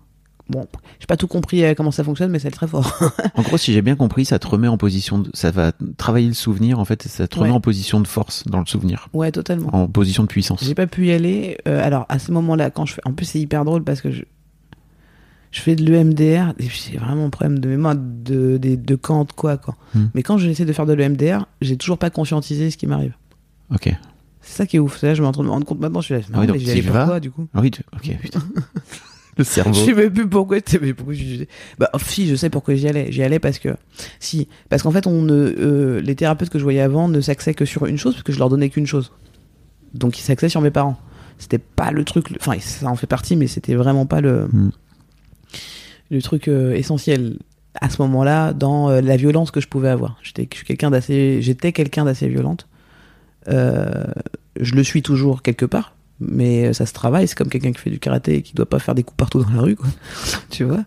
Bon, j'ai pas tout compris comment ça fonctionne, mais c'est très fort. En gros, si j'ai bien compris, ça te remet en position, de, ça va travailler le souvenir, en fait, et ça te remet Ouais. en position de force dans le souvenir, ouais, totalement. en position de puissance. J'ai pas pu y aller. Euh, alors, à ce moment-là, quand je fais. En plus, c'est hyper drôle parce que je. Je fais de l'EMDR, et puis c'est vraiment un problème de mémoire de, de, de quoi, quoi. Hmm. Mais quand j'essaie de faire de l'EMDR, j'ai toujours pas conscientisé ce qui m'arrive. Ok. C'est ça qui est ouf. Là, je me rends compte maintenant. Je suis là. Ah oui, donc mais j'y allais pourquoi, du coup Ah oui, tu- ok, putain. le cerveau. Je sais même plus pourquoi. tu sais, Mais pourquoi j'y- Bah, oh, si, je sais pourquoi j'y allais. J'y allais parce que. Si. Parce qu'en fait, on ne, euh, les thérapeutes que je voyais avant ne s'axaient que sur une chose, parce que je leur donnais qu'une chose. Donc, ils s'axaient sur mes parents. c'était pas le truc. le- Enfin, ça en fait partie, mais c'était vraiment pas le Mm. le truc euh, essentiel à ce moment-là dans euh, la violence que je pouvais avoir. J'étais je suis quelqu'un d'assez, j'étais quelqu'un d'assez violente. Euh, je le suis toujours quelque part, mais ça se travaille. C'est comme quelqu'un qui fait du karaté et qui doit pas faire des coups partout dans la rue, quoi. tu vois?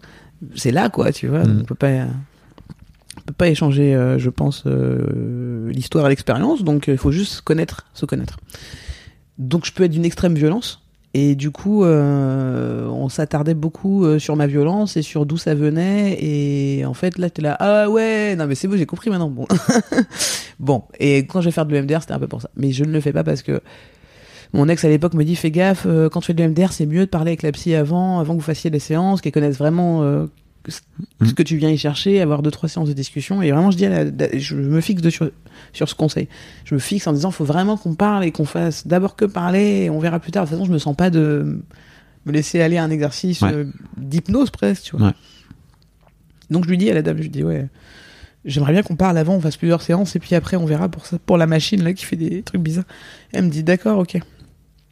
C'est là, quoi. Tu vois. Mm. On peut pas, on peut pas échanger, euh, je pense, euh, l'histoire et l'expérience. Donc, il faut juste connaître, se connaître. Donc, je peux être d'une extrême violence. Et du coup, euh, on s'attardait beaucoup euh, sur ma violence et sur d'où ça venait. Et en fait, là, t'es là, ah ouais, non mais c'est bon, j'ai compris maintenant. Bon, bon. Et quand je vais faire de l'EMDR, c'était un peu pour ça. Mais je ne le fais pas parce que mon ex à l'époque me dit, fais gaffe, euh, quand tu fais de l'EMDR, c'est mieux de parler avec la psy avant, avant que vous fassiez les séances, qu'elle connaisse vraiment ce ce que tu viens y chercher, avoir deux trois séances de discussion. Et vraiment, je dis, à la- je me fixe dessus sur ce conseil. Je me fixe en disant, faut vraiment qu'on parle et qu'on fasse d'abord que parler, et on verra plus tard. De toute façon, je me sens pas de me laisser aller à un exercice Ouais. euh, d'hypnose presque, tu vois. Ouais. Donc je lui dis à la dame, je lui dis, ouais, j'aimerais bien qu'on parle avant, on fasse plusieurs séances, et puis après on verra pour ça, pour la machine là qui fait des trucs bizarres. Elle me dit, d'accord, ok.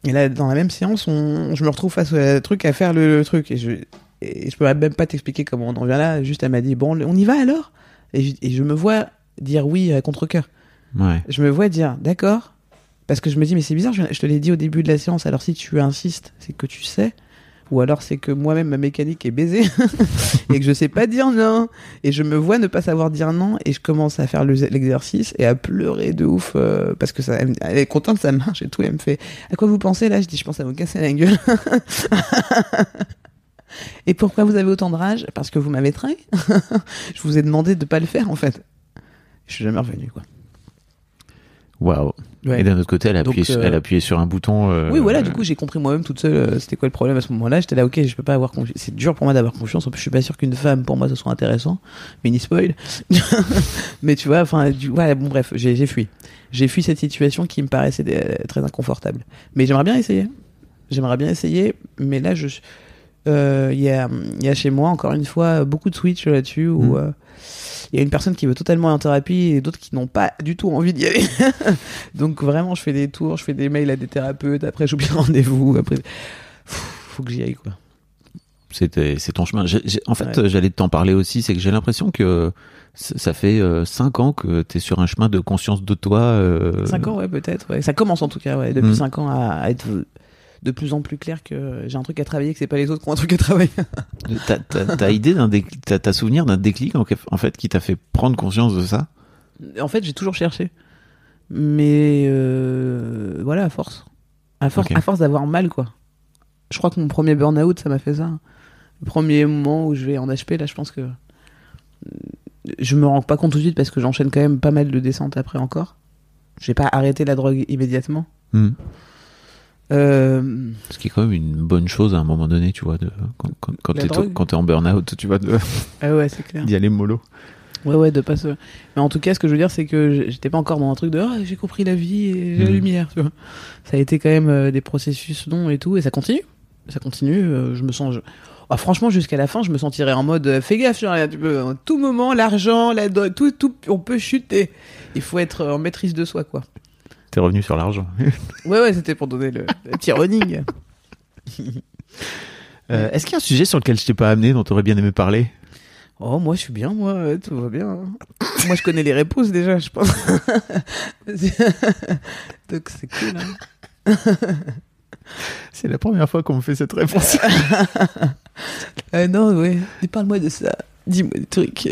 Et là, dans la même séance, on, je me retrouve face au truc à faire le, le truc, et je, et je peux même pas t'expliquer comment on en vient là. Juste, elle m'a dit, bon, on y va alors? Et je, et je me vois dire oui à contre-cœur. Ouais. Je me vois dire d'accord, parce que je me dis, mais c'est bizarre, je, je te l'ai dit au début de la séance, alors si tu insistes, c'est que tu sais, ou alors c'est que moi-même ma mécanique est baisée, et que je sais pas dire non, et je me vois ne pas savoir dire non, et je commence à faire le- l'exercice et à pleurer de ouf, euh, parce que ça, elle est contente, ça marche et tout, elle me fait, à quoi vous pensez là? Je dis, je pense à vous casser la gueule. Et pourquoi vous avez autant de rage? Parce que vous m'avez trahi. je vous ai demandé de pas le faire en fait. Je suis jamais revenu quoi. Waouh. Ouais. Et d'un autre côté, elle a, Donc, appuyé, sur- euh, elle a appuyé sur un bouton. euh, Oui, voilà, du coup, j'ai compris moi-même toute seule euh, c'était quoi le problème à ce moment-là. J'étais là, ok, je peux pas avoir confiance. C'est dur pour moi d'avoir confiance. En plus, je suis pas sûr qu'une femme, pour moi, ce soit intéressant. Mini spoil. Mais tu vois, enfin, du... ouais, bon, bref, j'ai fui. J'ai fui cette situation qui me paraissait très inconfortable. Mais j'aimerais bien essayer. J'aimerais bien essayer, mais là, je. Euh, Il y, a, y a chez moi, encore une fois, beaucoup de switch là-dessus où. Mm. euh, il y a une personne qui veut totalement aller en thérapie et d'autres qui n'ont pas du tout envie d'y aller. Donc vraiment, je fais des tours, je fais des mails à des thérapeutes, après j'oublie le rendez-vous, après Pff, faut que j'y aille quoi. C'était, c'est ton chemin. En fait, Ouais. euh, j'allais t'en parler aussi. C'est que j'ai l'impression que ça fait euh, cinq ans que tu es sur un chemin de conscience de toi. euh, 5 ans, ouais, peut-être. Ouais. Ça commence en tout cas, ouais, depuis Mm. 5 ans à, à être de plus en plus clair que j'ai un truc à travailler, que c'est pas les autres qui ont un truc à travailler. T'as, idée d'un t'as, t'as souvenir d'un déclic en, fait qui t'a fait prendre conscience de ça? En fait, j'ai toujours cherché. Mais euh, voilà, à force. À force, à force d'avoir mal, quoi. Je crois que mon premier burn-out, ça m'a fait ça. Le premier moment où je vais en HP, là, je pense que. Je me rends pas compte tout de suite parce que j'enchaîne quand même pas mal de descentes après encore. J'ai pas arrêté la drogue immédiatement. Hmm. Euh, Ce qui est quand même une bonne chose à un moment donné, tu vois, de, quand, quand, quand t'es, en burn-out, tu vois, de, Ah ouais, c'est clair. d'y aller mollo. Ouais, ouais, de pas se. Mais en tout cas, ce que je veux dire, c'est que j'étais pas encore dans un truc de ah, j'ai compris la vie et j'ai la Mhm. lumière, tu vois. Ça a été quand même euh, des processus longs et tout, et ça continue. Ça continue. euh, je me sens. je- Ah, franchement, jusqu'à la fin, je me sentirais en mode euh, fais gaffe, genre, tu peux, en tout moment, l'argent, la tout, tout, on peut chuter. Il faut être en maîtrise de soi, quoi. T'es revenu sur l'argent. Ouais, ouais, c'était pour donner le, le petit running. Euh, est-ce qu'il y a un sujet sur lequel je t'ai pas amené, dont t'aurais bien aimé parler? Oh, moi, je suis bien, moi, tout va bien. hein. moi, je connais les réponses déjà, je pense. Donc, c'est cool, hein. C'est la première fois qu'on me fait cette réponse. Euh, non, ouais. Parle-moi de ça. Dis-moi des trucs.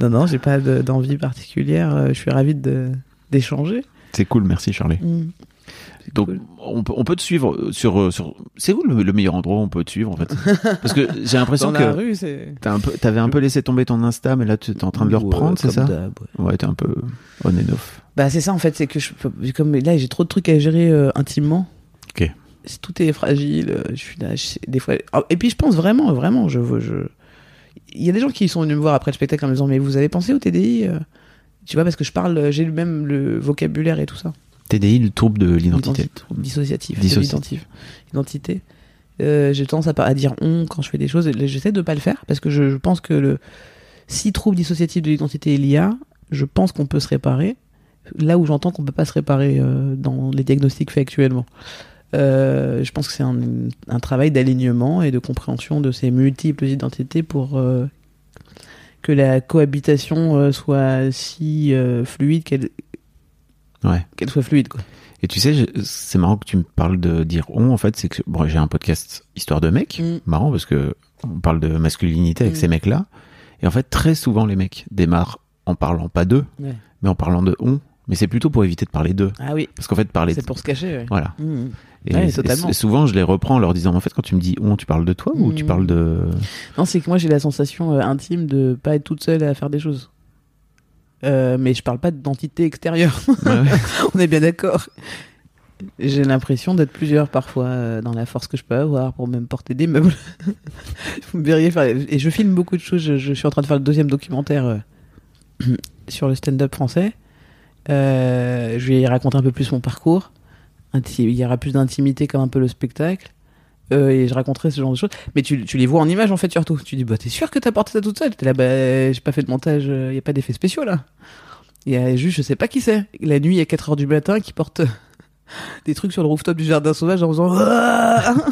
Non, non, j'ai pas de- d'envie particulière. euh, Je suis ravi de d'échanger. C'est cool, merci Charlie. Mm. Donc, cool. on, peut, on peut te suivre euh, sur. euh, sur... C'est où le, le meilleur endroit où on peut te suivre en fait? Parce que j'ai l'impression dans la que rue, c'est. t'as un peu, t'avais un peu laissé tomber ton Insta, mais là tu es en train de le euh, reprendre, c'est ça? ouais. Ouais, t'es un peu on and off. Bah, c'est ça en fait, c'est que je peux- comme là j'ai trop de trucs à gérer euh, intimement. Ok. C'est- Tout est fragile. Je suis là, je sais- des fois. Ah, Et puis je pense vraiment, vraiment, je veux, je. Il y a des gens qui sont venus me voir après le spectacle en me disant mais vous avez pensé au TDI euh? Tu vois parce que je parle, j'ai même le vocabulaire et tout ça. TDI, le trouble de l'identité. Identité. Dissociatif. Dissociatif. Identité. Euh, j'ai tendance à, dire on quand je fais des choses. J'essaie de pas le faire parce que je, je pense que le si trouble dissociatif de l'identité il y a, je pense qu'on peut se réparer. Là où j'entends qu'on peut pas se réparer euh, dans les diagnostics faits actuellement. Euh, je pense que c'est un, un travail d'alignement et de compréhension de ces multiples identités pour euh, que la cohabitation euh, soit si euh, fluide qu'elle Ouais. qu'elle soit fluide quoi. Et tu sais, c'est marrant que tu me parles de dire on. En fait, c'est que bon, j'ai un podcast histoire de mecs. Mm. Marrant parce que on parle de masculinité avec Mm. ces mecs-là. Et en fait, très souvent, les mecs démarrent en parlant pas d'eux, Ouais. mais en parlant de on. Mais c'est plutôt pour éviter de parler d'eux. Ah oui, Parce qu'en fait, parler. c'est pour se cacher. ouais. Voilà. Et, Ouais, et totalement. souvent, je les reprends en leur disant en fait, quand tu me dis on, tu parles de toi ou tu Mm. parles de. Non, c'est que moi j'ai la sensation euh, intime de pas être toute seule à faire des choses. Euh, mais je parle pas d'entité extérieure. Ouais. On est bien d'accord. J'ai l'impression d'être plusieurs parfois euh, dans la force que je peux avoir pour même porter des meubles. Vous me verriez faire. Et je filme beaucoup de choses. Je, je suis en train de faire le deuxième documentaire sur le stand-up français. Euh, je vais y raconter un peu plus mon parcours. Il y aura plus d'intimité comme un peu le spectacle. Euh, et je raconterai ce genre de choses. Mais tu, tu les vois en image en fait surtout. Tu dis, bah t'es sûr que t'as porté ça toute seule? T'es là, bah j'ai pas fait de montage, il y a pas d'effets spéciaux là. Il y a juste, je sais pas qui c'est, la nuit à 4h du matin qui porte des trucs sur le rooftop du jardin sauvage en faisant Ah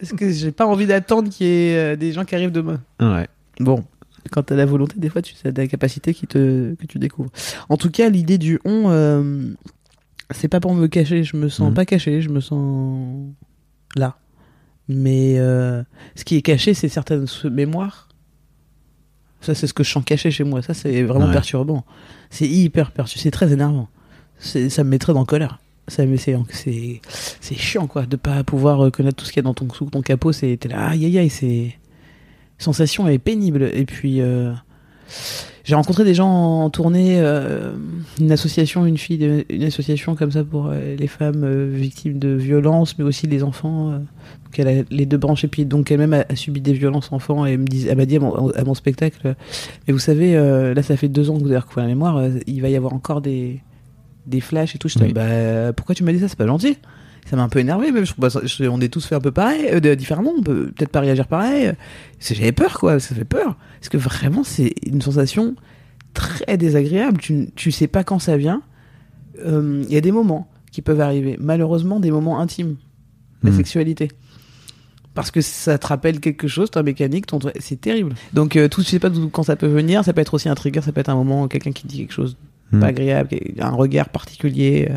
Parce que j'ai pas envie d'attendre qu'il y ait euh, des gens qui arrivent demain. Ouais. Bon, quand t'as la volonté, des fois, tu as des capacités qui te, que tu découvres. En tout cas, l'idée du on, euh, c'est pas pour me cacher. Je me sens Mhm. pas caché, je me sens là. Mais euh, ce qui est caché, c'est certaines mémoires. Ça, c'est ce que je sens caché chez moi. Ça, c'est vraiment Ouais. perturbant. C'est hyper perturbant. C'est très énervant. Ça me mettrait en colère. Ça me- C'est c'est- c'est chiant, quoi, de pas pouvoir euh, connaître tout ce qu'il y a dans ton, sous ton capot. C'est t'es là, aïe aïe aïe, c'est sensation est pénible. Et puis, euh, j'ai rencontré des gens en tournée, euh, une association, une fille, de- une association comme ça pour euh, les femmes euh, victimes de violences, mais aussi les enfants. euh. donc elle a les deux branches et puis donc elle-même a, a subi des violences enfants et elle me dit, elle m'a dit à mon, à mon spectacle, euh, mais vous savez, euh, là ça fait deux ans que vous avez recouvert la mémoire, euh, il va y avoir encore des des flashs et tout. Je Oui. bah pourquoi tu m'as dit ça? C'est pas gentil. Ça m'a un peu énervé, même. Je, bah, je- on est tous fait un peu pareil, euh, différemment. On peut peut-être pas réagir pareil. C'est- J'avais peur, quoi. Ça fait peur. Parce que vraiment, c'est une sensation très désagréable. Tu, tu sais pas quand ça vient. Euh, Il y a des moments qui peuvent arriver. Malheureusement, des moments intimes. La Mhm. sexualité. Parce que ça te rappelle quelque chose, ta mécanique, ton... c'est terrible. Donc, euh, tout, je sais pas quand ça peut venir. Ça peut être aussi un trigger, ça peut être un moment, quelqu'un qui dit quelque chose Mhm. pas agréable, un regard particulier, euh,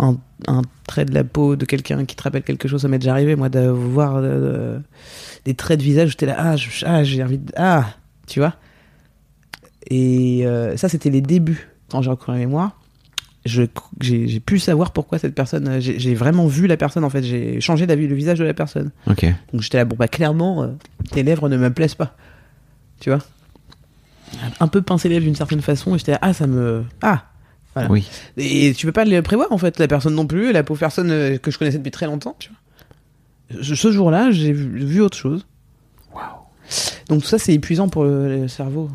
un, un trait de la peau de quelqu'un qui te rappelle quelque chose. Ça m'est déjà arrivé, moi, de voir euh, des traits de visage. J'étais là, ah, ah, j'ai envie de. Ah, tu vois. Et euh, ça, c'était les débuts quand j'ai recouvert la mémoire. Je- J'ai pu savoir pourquoi cette personne. euh, J'ai vraiment vu la personne, en fait. J'ai changé la vue, le visage de la personne. Ok. Donc j'étais là, bon, bah, clairement, euh, tes lèvres ne me plaisent pas. Tu vois Un peu pincé les lèvres d'une certaine façon, et j'étais là, ah, ça me. Ah Voilà. Oui. Et tu peux pas le prévoir en fait, la personne non plus, la pauvre personne euh, que je connaissais depuis très longtemps, tu vois. Je- Ce jour-là, j'ai vu, vu autre chose. Donc tout ça, c'est épuisant pour le, le cerveau.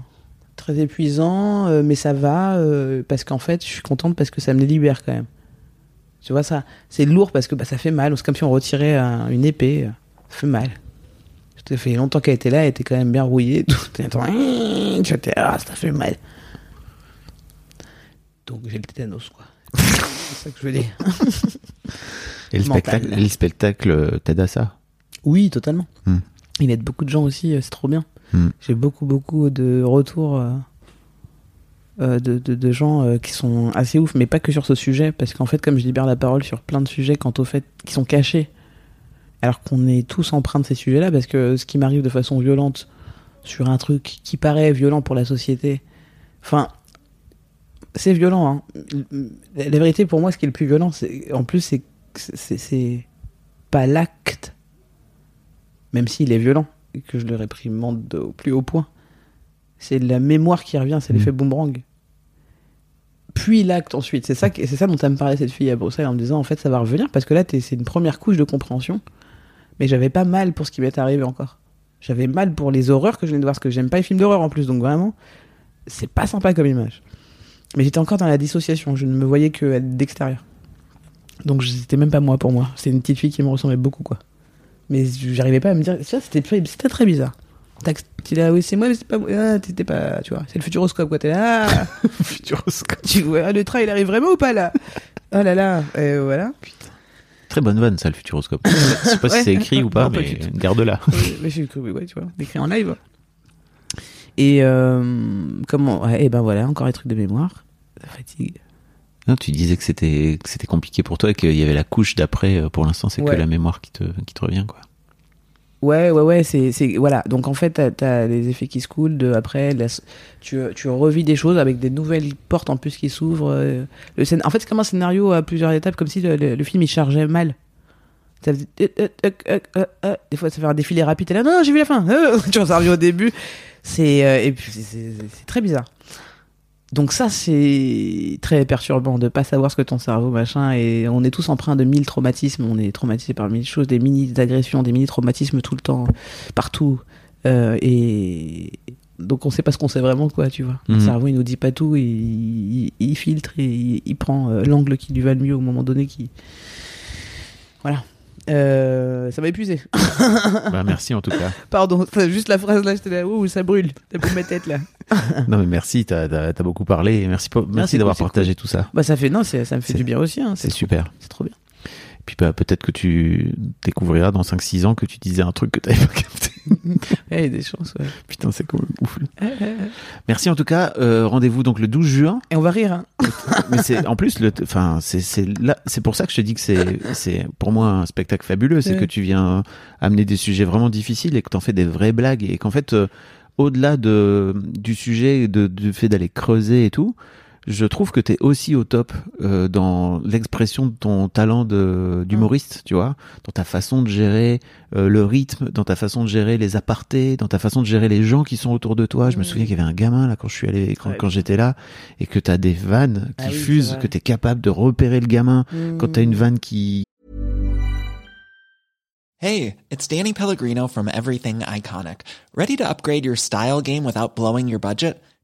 Très épuisant, euh, mais ça va euh, parce qu'en fait, je suis contente parce que ça me libère quand même. Tu vois ça, c'est lourd parce que bah, ça fait mal. C'est comme si on retirait un- une épée. Ça fait mal. Ça fait longtemps qu'elle était là, elle était quand même bien rouillée. Tout. Tu ah, ça fait mal. Donc j'ai le tétanos, quoi. c'est ça que je veux dire. Et le Mental. spectacle, et le spectacle euh, t'aide à ça? Oui, totalement. Hmm. Il aide beaucoup de gens aussi, euh, c'est trop bien. Hmm. J'ai beaucoup, beaucoup de retours euh, euh, de, de, de gens euh, qui sont assez ouf, mais pas que sur ce sujet, parce qu'en fait, comme je libère la parole sur plein de sujets quant au fait qui sont cachés, alors qu'on est tous empreints de ces sujets-là, parce que ce qui m'arrive de façon violente sur un truc qui paraît violent pour la société, enfin, c'est violent. Hein. La, vérité, pour moi, ce qui est le plus violent, c'est en plus, c'est c'est- pas l'acte même s'il est violent et que je le réprimande au plus haut point. C'est la mémoire qui revient, c'est Mhm. l'effet boomerang. Puis l'acte ensuite. C'est ça, c'est ça dont elle me parlait cette fille à Bruxelles en me disant en fait ça va revenir parce que là c'est une première couche de compréhension. Mais j'avais pas mal pour ce qui m'est arrivé encore. J'avais mal pour les horreurs que je venais de voir parce que j'aime pas les films d'horreur en plus donc vraiment c'est pas sympa comme image. Mais j'étais encore dans la dissociation, je ne me voyais que d'extérieur. Donc c'était même pas moi pour moi. C'est une petite fille qui me ressemblait beaucoup quoi. Mais j'arrivais pas à me dire. Ça, c'était très, bizarre. T'es là, oui, c'est moi, mais c'est pas moi. Ah, t'étais pas, tu vois, c'est le futuroscope, quoi. T'es là. Ah, Futuroscope. tu vois, le train, il arrive vraiment ou pas, là? Oh là là, et voilà. Très bonne vanne, ça, le futuroscope. Je sais pas si c'est écrit ou pas, Non, mais garde-la. Mais j'ai cru, ouais, tu vois, écrit en live. Et euh, comment ouais, Et ben voilà, encore un truc de mémoire. Ça fatigue. Non, tu disais que c'était que c'était compliqué pour toi et qu'il y avait la couche d'après. euh, Pour l'instant, c'est Ouais. que la mémoire qui te qui te revient, quoi. Ouais, ouais, ouais, c'est, voilà. Donc en fait, t'as, t'as les effets qui se coulent. De, après, la- tu, tu revis des choses avec des nouvelles portes en plus qui s'ouvrent. euh, Le scén- en fait, c'est comme un scénario à plusieurs étapes, comme si le, le- le film il chargeait mal. Ça faisait- euh, euh. Des fois, ça fait un défilé rapide. T'es là, non, j'ai vu la fin. Tu en reviens au début. C'est, et puis, c'est très bizarre. Donc ça, c'est très perturbant de pas savoir ce que ton cerveau, machin, et on est tous empreints de mille traumatismes, on est traumatisés par mille choses, des mini-agressions, des mini-traumatismes tout le temps, partout. Euh, et donc on sait pas ce qu'on sait vraiment, quoi, tu vois. Le Mhm. cerveau, il nous dit pas tout, il, il, il filtre et il, il prend euh, l'angle qui lui va le mieux au moment donné. Qui... Voilà. Euh, ça m'a épuisé. bah, merci en tout cas. Pardon, juste la phrase là, j'étais là, ouh, ça brûle, ça brûle ma tête là. Non, mais merci, t'as as, beaucoup parlé. Merci, pour- merci c'est d'avoir cool, partagé tout ça. Bah ça fait, non, c'est- ça me fait du bien aussi, hein, C'est super. C'est trop bien. Puis bah, peut-être que tu découvriras dans 5-6 ans que tu disais un truc que t'avais pas capté. Ouais, il y a des chances, ouais. Putain, c'est quand même ouf. Merci en tout cas. Euh, Rendez-vous donc le 12 juin. Et on va rire, hein. Mais c'est en plus enfin c'est pour ça que je te dis que c'est c'est pour moi un spectacle fabuleux, c'est Ouais. que tu viens amener des sujets vraiment difficiles et que t'en fais des vraies blagues et qu'en fait euh, au-delà de du sujet de du fait d'aller creuser et tout, je trouve que t'es aussi au top euh, dans l'expression de ton talent de d'humoriste, tu vois, dans ta façon de gérer euh, le rythme, dans ta façon de gérer les apartés, dans ta façon de gérer les gens qui sont autour de toi. Je me Mm. souviens qu'il y avait un gamin là quand je suis allé quand, Ouais. quand j'étais là et que t'as des vannes qui Ah oui, c'est fusent, que t'es capable de repérer le gamin quand t'as une vanne qui Hey, it's Danny Pellegrino from Everything Iconic. Ready to upgrade your style game without blowing your budget?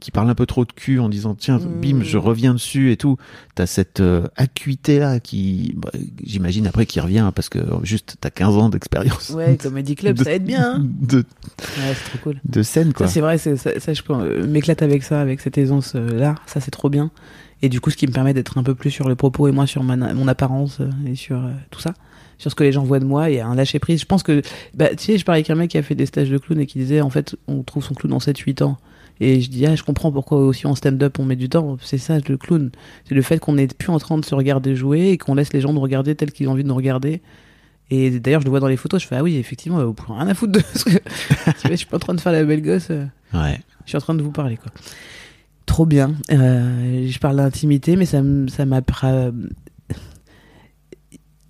Qui parle un peu trop de cul en disant tiens Mm. bim je reviens dessus et tout t'as cette euh, acuité là qui bah, j'imagine après qui revient parce que euh, juste t'as 15 ans d'expérience Ouais, Comedy Club, de- ça aide bien. hein. de, Ouais, c'est trop cool. de scène quoi c'est vrai, ça, ça, je euh, m'éclate avec ça, avec cette aisance-là. ça, c'est trop bien. Et du coup, ce qui me permet d'être un peu plus sur le propos et moins sur ma, mon apparence euh, et sur euh, tout ça. Sur ce que les gens voient de moi. Il y a un lâcher prise. Je pense que, bah, tu sais, je parlais avec un mec qui a fait des stages de clown et qui disait, en fait, on trouve son clown en 7-8 ans. Et je dis, ah, je comprends pourquoi aussi en stand-up on met du temps. C'est ça, le clown. C'est le fait qu'on n'est plus en train de se regarder jouer et qu'on laisse les gens nous regarder tels qu'ils ont envie de nous regarder. Et d'ailleurs, je le vois dans les photos, je fais, ah oui, effectivement, vous pouvez rien à foutre de ce que. Je suis pas en train de faire la belle gosse. euh. ouais Je suis en train de vous parler, quoi. Trop bien. Euh, je parle d'intimité, mais ça m- ça m'appra.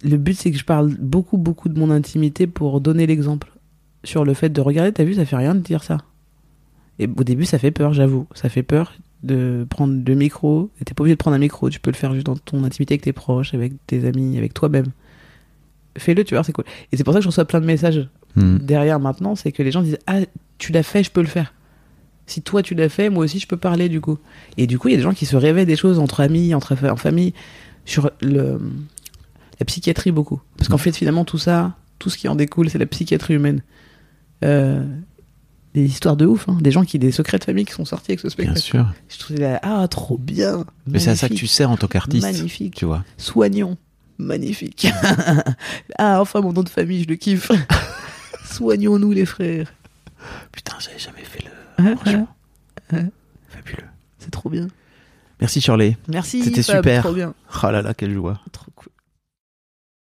Le but, c'est que je parle beaucoup, beaucoup de mon intimité pour donner l'exemple. Sur le fait de regarder, t'as vu, ça fait rien de dire ça. Et au début, ça fait peur, j'avoue. Ça fait peur de prendre le micro. Et T'es pas obligé de prendre un micro, tu peux le faire juste dans ton intimité avec tes proches, avec tes amis, avec toi-même. Fais-le, tu vois, c'est cool. Et c'est pour ça que je reçois plein de messages Hmm. derrière maintenant, c'est que les gens disent Ah, tu l'as fait, je peux le faire. Si toi tu l'as fait, moi aussi je peux parler du coup. Et du coup, il y a des gens qui se réveillent des choses entre amis, entre en famille, sur le, la psychiatrie beaucoup. Parce qu'en fait, finalement, tout ça, tout ce qui en découle, c'est la psychiatrie humaine. Euh, des histoires de ouf, hein. des gens qui, des secrets de famille qui sont sortis avec ce bien spectacle. sûr Je trouvais ah, trop bien. mais c'est à ça que tu sers en tant qu'artiste Magnifique. tu vois Soignons. Magnifique. ah, enfin, mon nom de famille, je le kiffe. Soignons-nous, les frères. putain j'avais jamais fait le Ouais, franchement ouais. fabuleux C'est trop bien. merci Shirley Merci. C'était super. Trop bien. oh là là quelle joie Trop